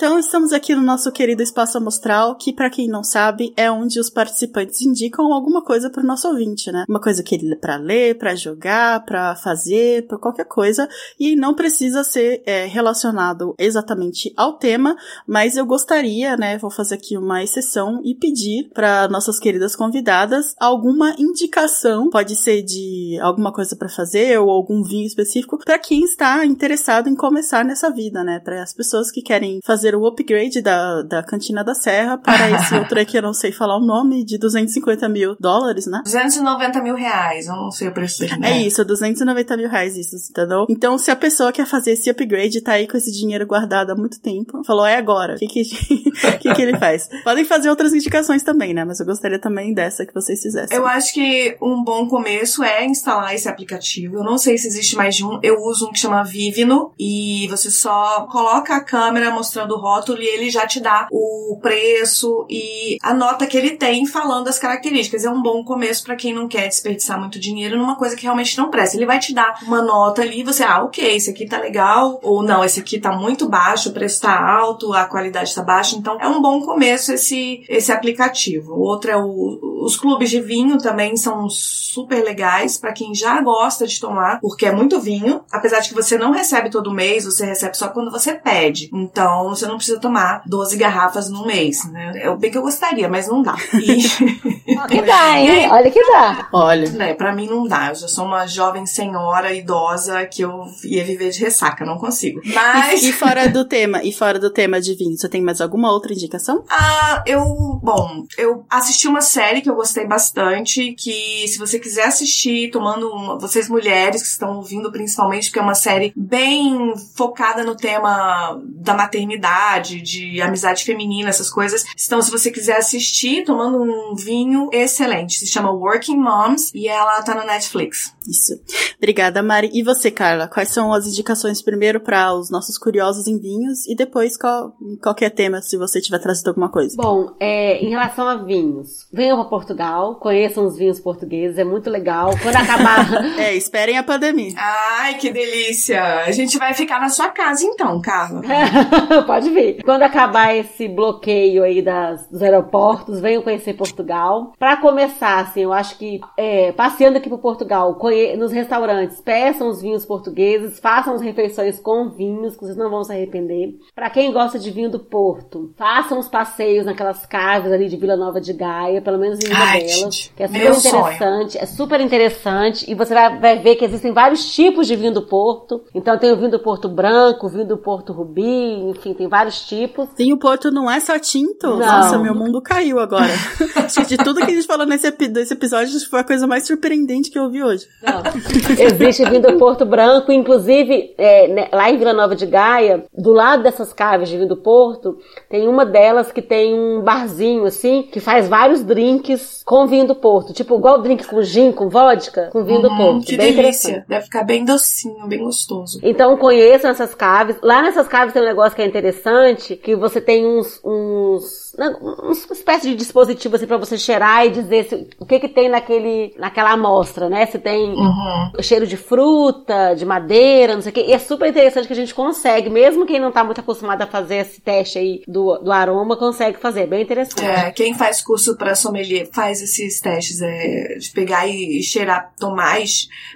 Então, estamos aqui no nosso querido Espaço Amostral, que, pra quem não sabe, é onde os participantes indicam alguma coisa pro nosso ouvinte, né? Uma coisa que ele para ler, pra jogar, pra fazer, pra qualquer coisa, e não precisa ser é, relacionado exatamente ao tema, mas eu gostaria, né, vou fazer aqui uma exceção e pedir para nossas queridas convidadas alguma indicação, pode ser de alguma coisa pra fazer ou algum vinho específico, pra quem está interessado em começar nessa vida, né? Para as pessoas que querem fazer o upgrade da, da Cantina da Serra para esse outro aí que eu não sei falar o nome, de 250 mil dólares, né? 290 mil reais, eu não sei o preço dele. É né? isso, 290 mil reais isso, entendeu? Então, se a pessoa quer fazer esse upgrade, tá aí com esse dinheiro guardado há muito tempo, falou, é agora, o que que, que que ele faz? Podem fazer outras indicações também, né? Mas eu gostaria também dessa que vocês fizessem. Eu acho que um bom começo é instalar esse aplicativo. Eu não sei se existe mais de um. Eu uso um que chama Vivino e você só coloca a câmera mostrando o rótulo e ele já te dá o preço e a nota que ele tem falando as características. É um bom começo para quem não quer desperdiçar muito dinheiro numa coisa que realmente não presta. Ele vai te dar uma nota ali e você, ah, ok, esse aqui tá legal ou não, esse aqui tá muito baixo, o preço tá alto, a qualidade tá baixa. Então é um bom começo esse esse aplicativo. O outro é o, os clubes de vinho também são super legais para quem já gosta de tomar, porque é muito vinho. Apesar de que você não recebe todo mês, você recebe só quando você pede. Então você não precisa tomar 12 garrafas no mês, né? É o bem que eu gostaria, mas não dá. E, que dá, hein? Olha que dá. Olha, né, pra mim não dá. Eu já sou uma jovem senhora idosa que eu ia viver de ressaca, não consigo. Mas e fora do tema, e fora do tema de vinho, você tem mais alguma outra indicação? Ah, eu. Bom, eu assisti uma série que eu gostei bastante. Que se você quiser assistir, tomando uma. Vocês mulheres que estão ouvindo, principalmente, porque é uma série bem focada no tema da maternidade, de amizade feminina, essas coisas. Então, se você quiser assistir, tomando um vinho excelente. Se chama Working Moms e ela tá no Netflix. Isso. Obrigada, Mari. E você, Carla? Quais são as indicações primeiro para os nossos curiosos em vinhos e depois qual, qualquer tema, se você tiver trazido alguma coisa? Bom, é, em relação a vinhos, venham para Portugal, conheçam os vinhos portugueses, é muito legal. Quando acabar. É, esperem a pandemia. Ai, que delícia! A gente vai ficar na sua casa então, Carla. Pode vir. Quando acabar esse bloqueio aí das, dos aeroportos, venham conhecer Portugal. Pra começar, assim, eu acho que é, passeando aqui por Portugal, conhe- nos restaurantes, peçam os vinhos portugueses, façam as refeições com vinhos, que vocês não vão se arrepender. Pra quem gosta de vinho do Porto, façam os passeios naquelas caves ali de Vila Nova de Gaia, pelo menos em Ai, delas, gente, que é super meu sonho. interessante, é super interessante, e você vai, vai ver que existem vários tipos de vinho do Porto. Então tem o vinho do Porto branco, o vinho do Porto rubi, enfim, tem vários tipos. Vinho Porto não é só tinto? Não. Nossa, meu mundo caiu agora. acho que de tudo que a gente falou nesse, epi- desse episódio, foi a coisa mais surpreendente que eu ouvi hoje. Não. Existe vinho do Porto Branco, inclusive é, né, lá em Vila Nova de Gaia, do lado dessas caves de vinho do Porto, tem uma delas que tem um barzinho assim, que faz vários drinks com vinho do Porto. Tipo, igual drink com gin, com vodka, com vinho do Hum, Porto. que Bem delícia! Deve ficar bem docinho, bem gostoso. Então conheçam essas caves. Lá nessas caves tem um negócio que é interessante, que você tem uns, uns uma espécie de dispositivo assim para você cheirar e dizer se, o que que tem naquele, naquela amostra, né? Se tem uhum. cheiro de fruta, de madeira, não sei o que. E é super interessante que a gente consegue, mesmo quem não tá muito acostumado a fazer esse teste aí do, do aroma, consegue fazer. É bem interessante. É, quem faz curso para sommelier faz esses testes é, de pegar e, e cheirar, tomar. E,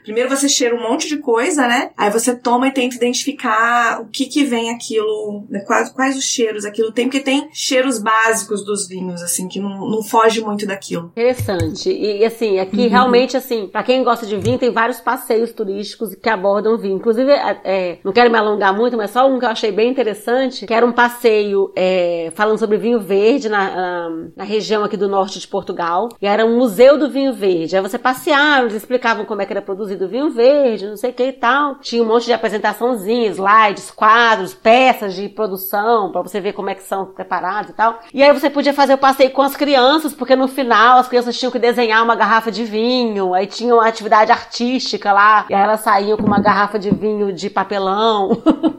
primeiro você cheira um monte de coisa, né? Aí você toma e tenta identificar o que que vem aquilo, né? quais, quais os cheiros aquilo tem, porque tem cheiros básicos dos vinhos, assim, que não, não foge muito daquilo. Interessante. E, assim, aqui uhum. realmente, assim, para quem gosta de vinho, tem vários passeios turísticos que abordam vinho. Inclusive, é, é, não quero me alongar muito, mas só um que eu achei bem interessante, que era um passeio é, falando sobre vinho verde na, na, na, região aqui do norte de Portugal. E era um museu do vinho verde. Aí você passeava, eles explicavam como é que era produzido o vinho verde, não sei o que e tal. Tinha um monte de apresentaçãozinha, slides, quadros, peças de produção, para você ver como é que são preparados e tal. E aí você podia fazer o passeio com as crianças, porque no final as crianças tinham que desenhar uma garrafa de vinho, aí tinha uma atividade artística lá, e aí elas saíam com uma garrafa de vinho de papelão.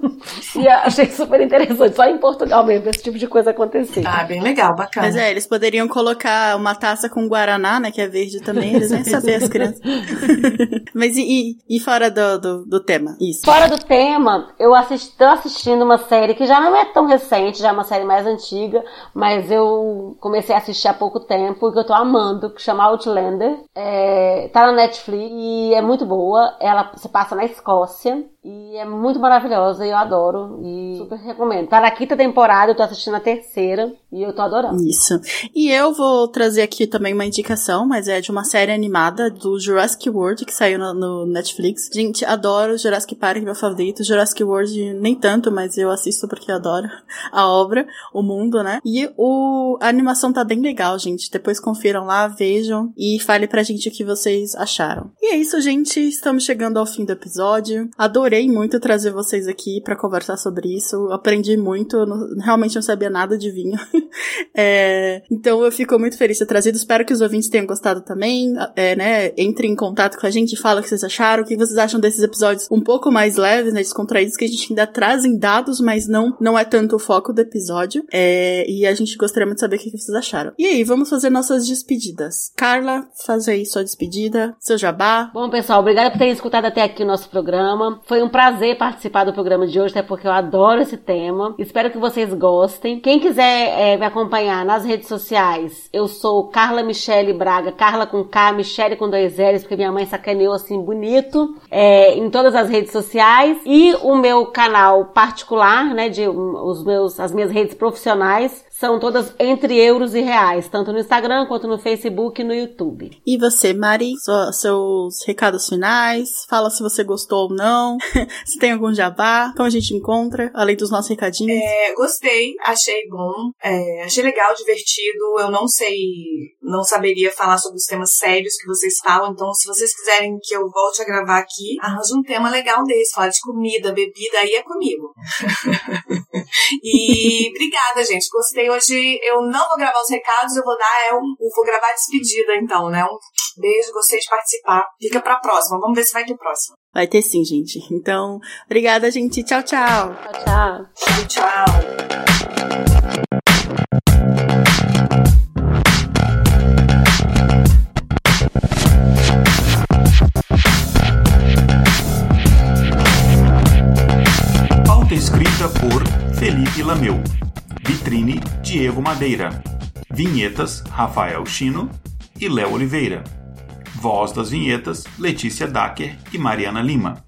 e achei super interessante, só em Portugal mesmo esse tipo de coisa acontecer. Ah, bem legal, bacana. Mas é, eles poderiam colocar uma taça com guaraná, né, que é verde também, eles nem saber as crianças. Mas e, e, fora do, do, do, tema? Isso. Fora do tema, eu assisti, tô assistindo uma série que já não é tão recente, já é uma série mais antiga, mas eu comecei a assistir há pouco tempo e que eu tô amando, que chama Outlander. É, tá na Netflix e é muito boa. Ela se passa na Escócia. E é muito maravilhosa e eu adoro. E super recomendo. Tá na quinta temporada, eu tô assistindo a terceira e eu tô adorando. Isso. E eu vou trazer aqui também uma indicação, mas é de uma série animada do Jurassic World que saiu no, no Netflix. Gente, adoro Jurassic Park, meu favorito. Jurassic World nem tanto, mas eu assisto porque adoro a obra, o mundo, né? E o, a animação tá bem legal, gente. Depois confiram lá, vejam e fale pra gente o que vocês acharam. E é isso, gente. Estamos chegando ao fim do episódio. Adorei muito trazer vocês aqui para conversar sobre isso. Aprendi muito, não, realmente não sabia nada de vinho. é, então eu fico muito feliz de ter trazido. Espero que os ouvintes tenham gostado também. É, né, entrem em contato com a gente, fala o que vocês acharam, o que vocês acham desses episódios um pouco mais leves, né, descontraídos, que a gente ainda traz em dados, mas não, não é tanto o foco do episódio. É, e a gente gostaria muito de saber o que vocês acharam. E aí, vamos fazer nossas despedidas. Carla, faz aí sua despedida, seu jabá. Bom, pessoal, obrigada por terem escutado até aqui o nosso programa. Foi um prazer participar do programa de hoje, até porque eu adoro esse tema. Espero que vocês gostem. Quem quiser é, me acompanhar nas redes sociais, eu sou Carla Michele Braga, Carla com K, Michele com dois L's, porque minha mãe sacaneou assim bonito, é, em todas as redes sociais. E o meu canal particular, né, de os meus, as minhas redes profissionais, são todas entre euros e reais, tanto no Instagram quanto no Facebook e no YouTube. E você, Mari, seus recados finais, fala se você gostou ou não, se tem algum jabá, como a gente encontra, além dos nossos recadinhos. É, gostei, achei bom, é, achei legal, divertido, eu não sei, não saberia falar sobre os temas sérios que vocês falam, então se vocês quiserem que eu volte a gravar aqui, arranja um tema legal desse, falar de comida, bebida, aí é comigo. e obrigada, gente, gostei hoje eu não vou gravar os recados, eu vou dar, é um, eu vou gravar a despedida, então, né? Um beijo, gostei de participar. Fica pra próxima. Vamos ver se vai ter próxima. Vai ter sim, gente. Então, obrigada, gente. Tchau, tchau. Tchau, tchau. Tchau. Pauta escrita por Felipe Lameu. Vitrine Diego Madeira. Vinhetas Rafael Chino e Léo Oliveira. Voz das vinhetas Letícia Dacker e Mariana Lima.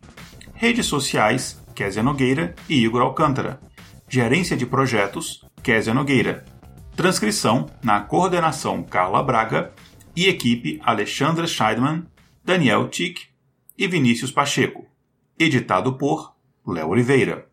Redes sociais Késia Nogueira e Igor Alcântara. Gerência de projetos Késia Nogueira. Transcrição na coordenação Carla Braga e equipe Alexandra Scheidman, Daniel Tick e Vinícius Pacheco. Editado por Léo Oliveira.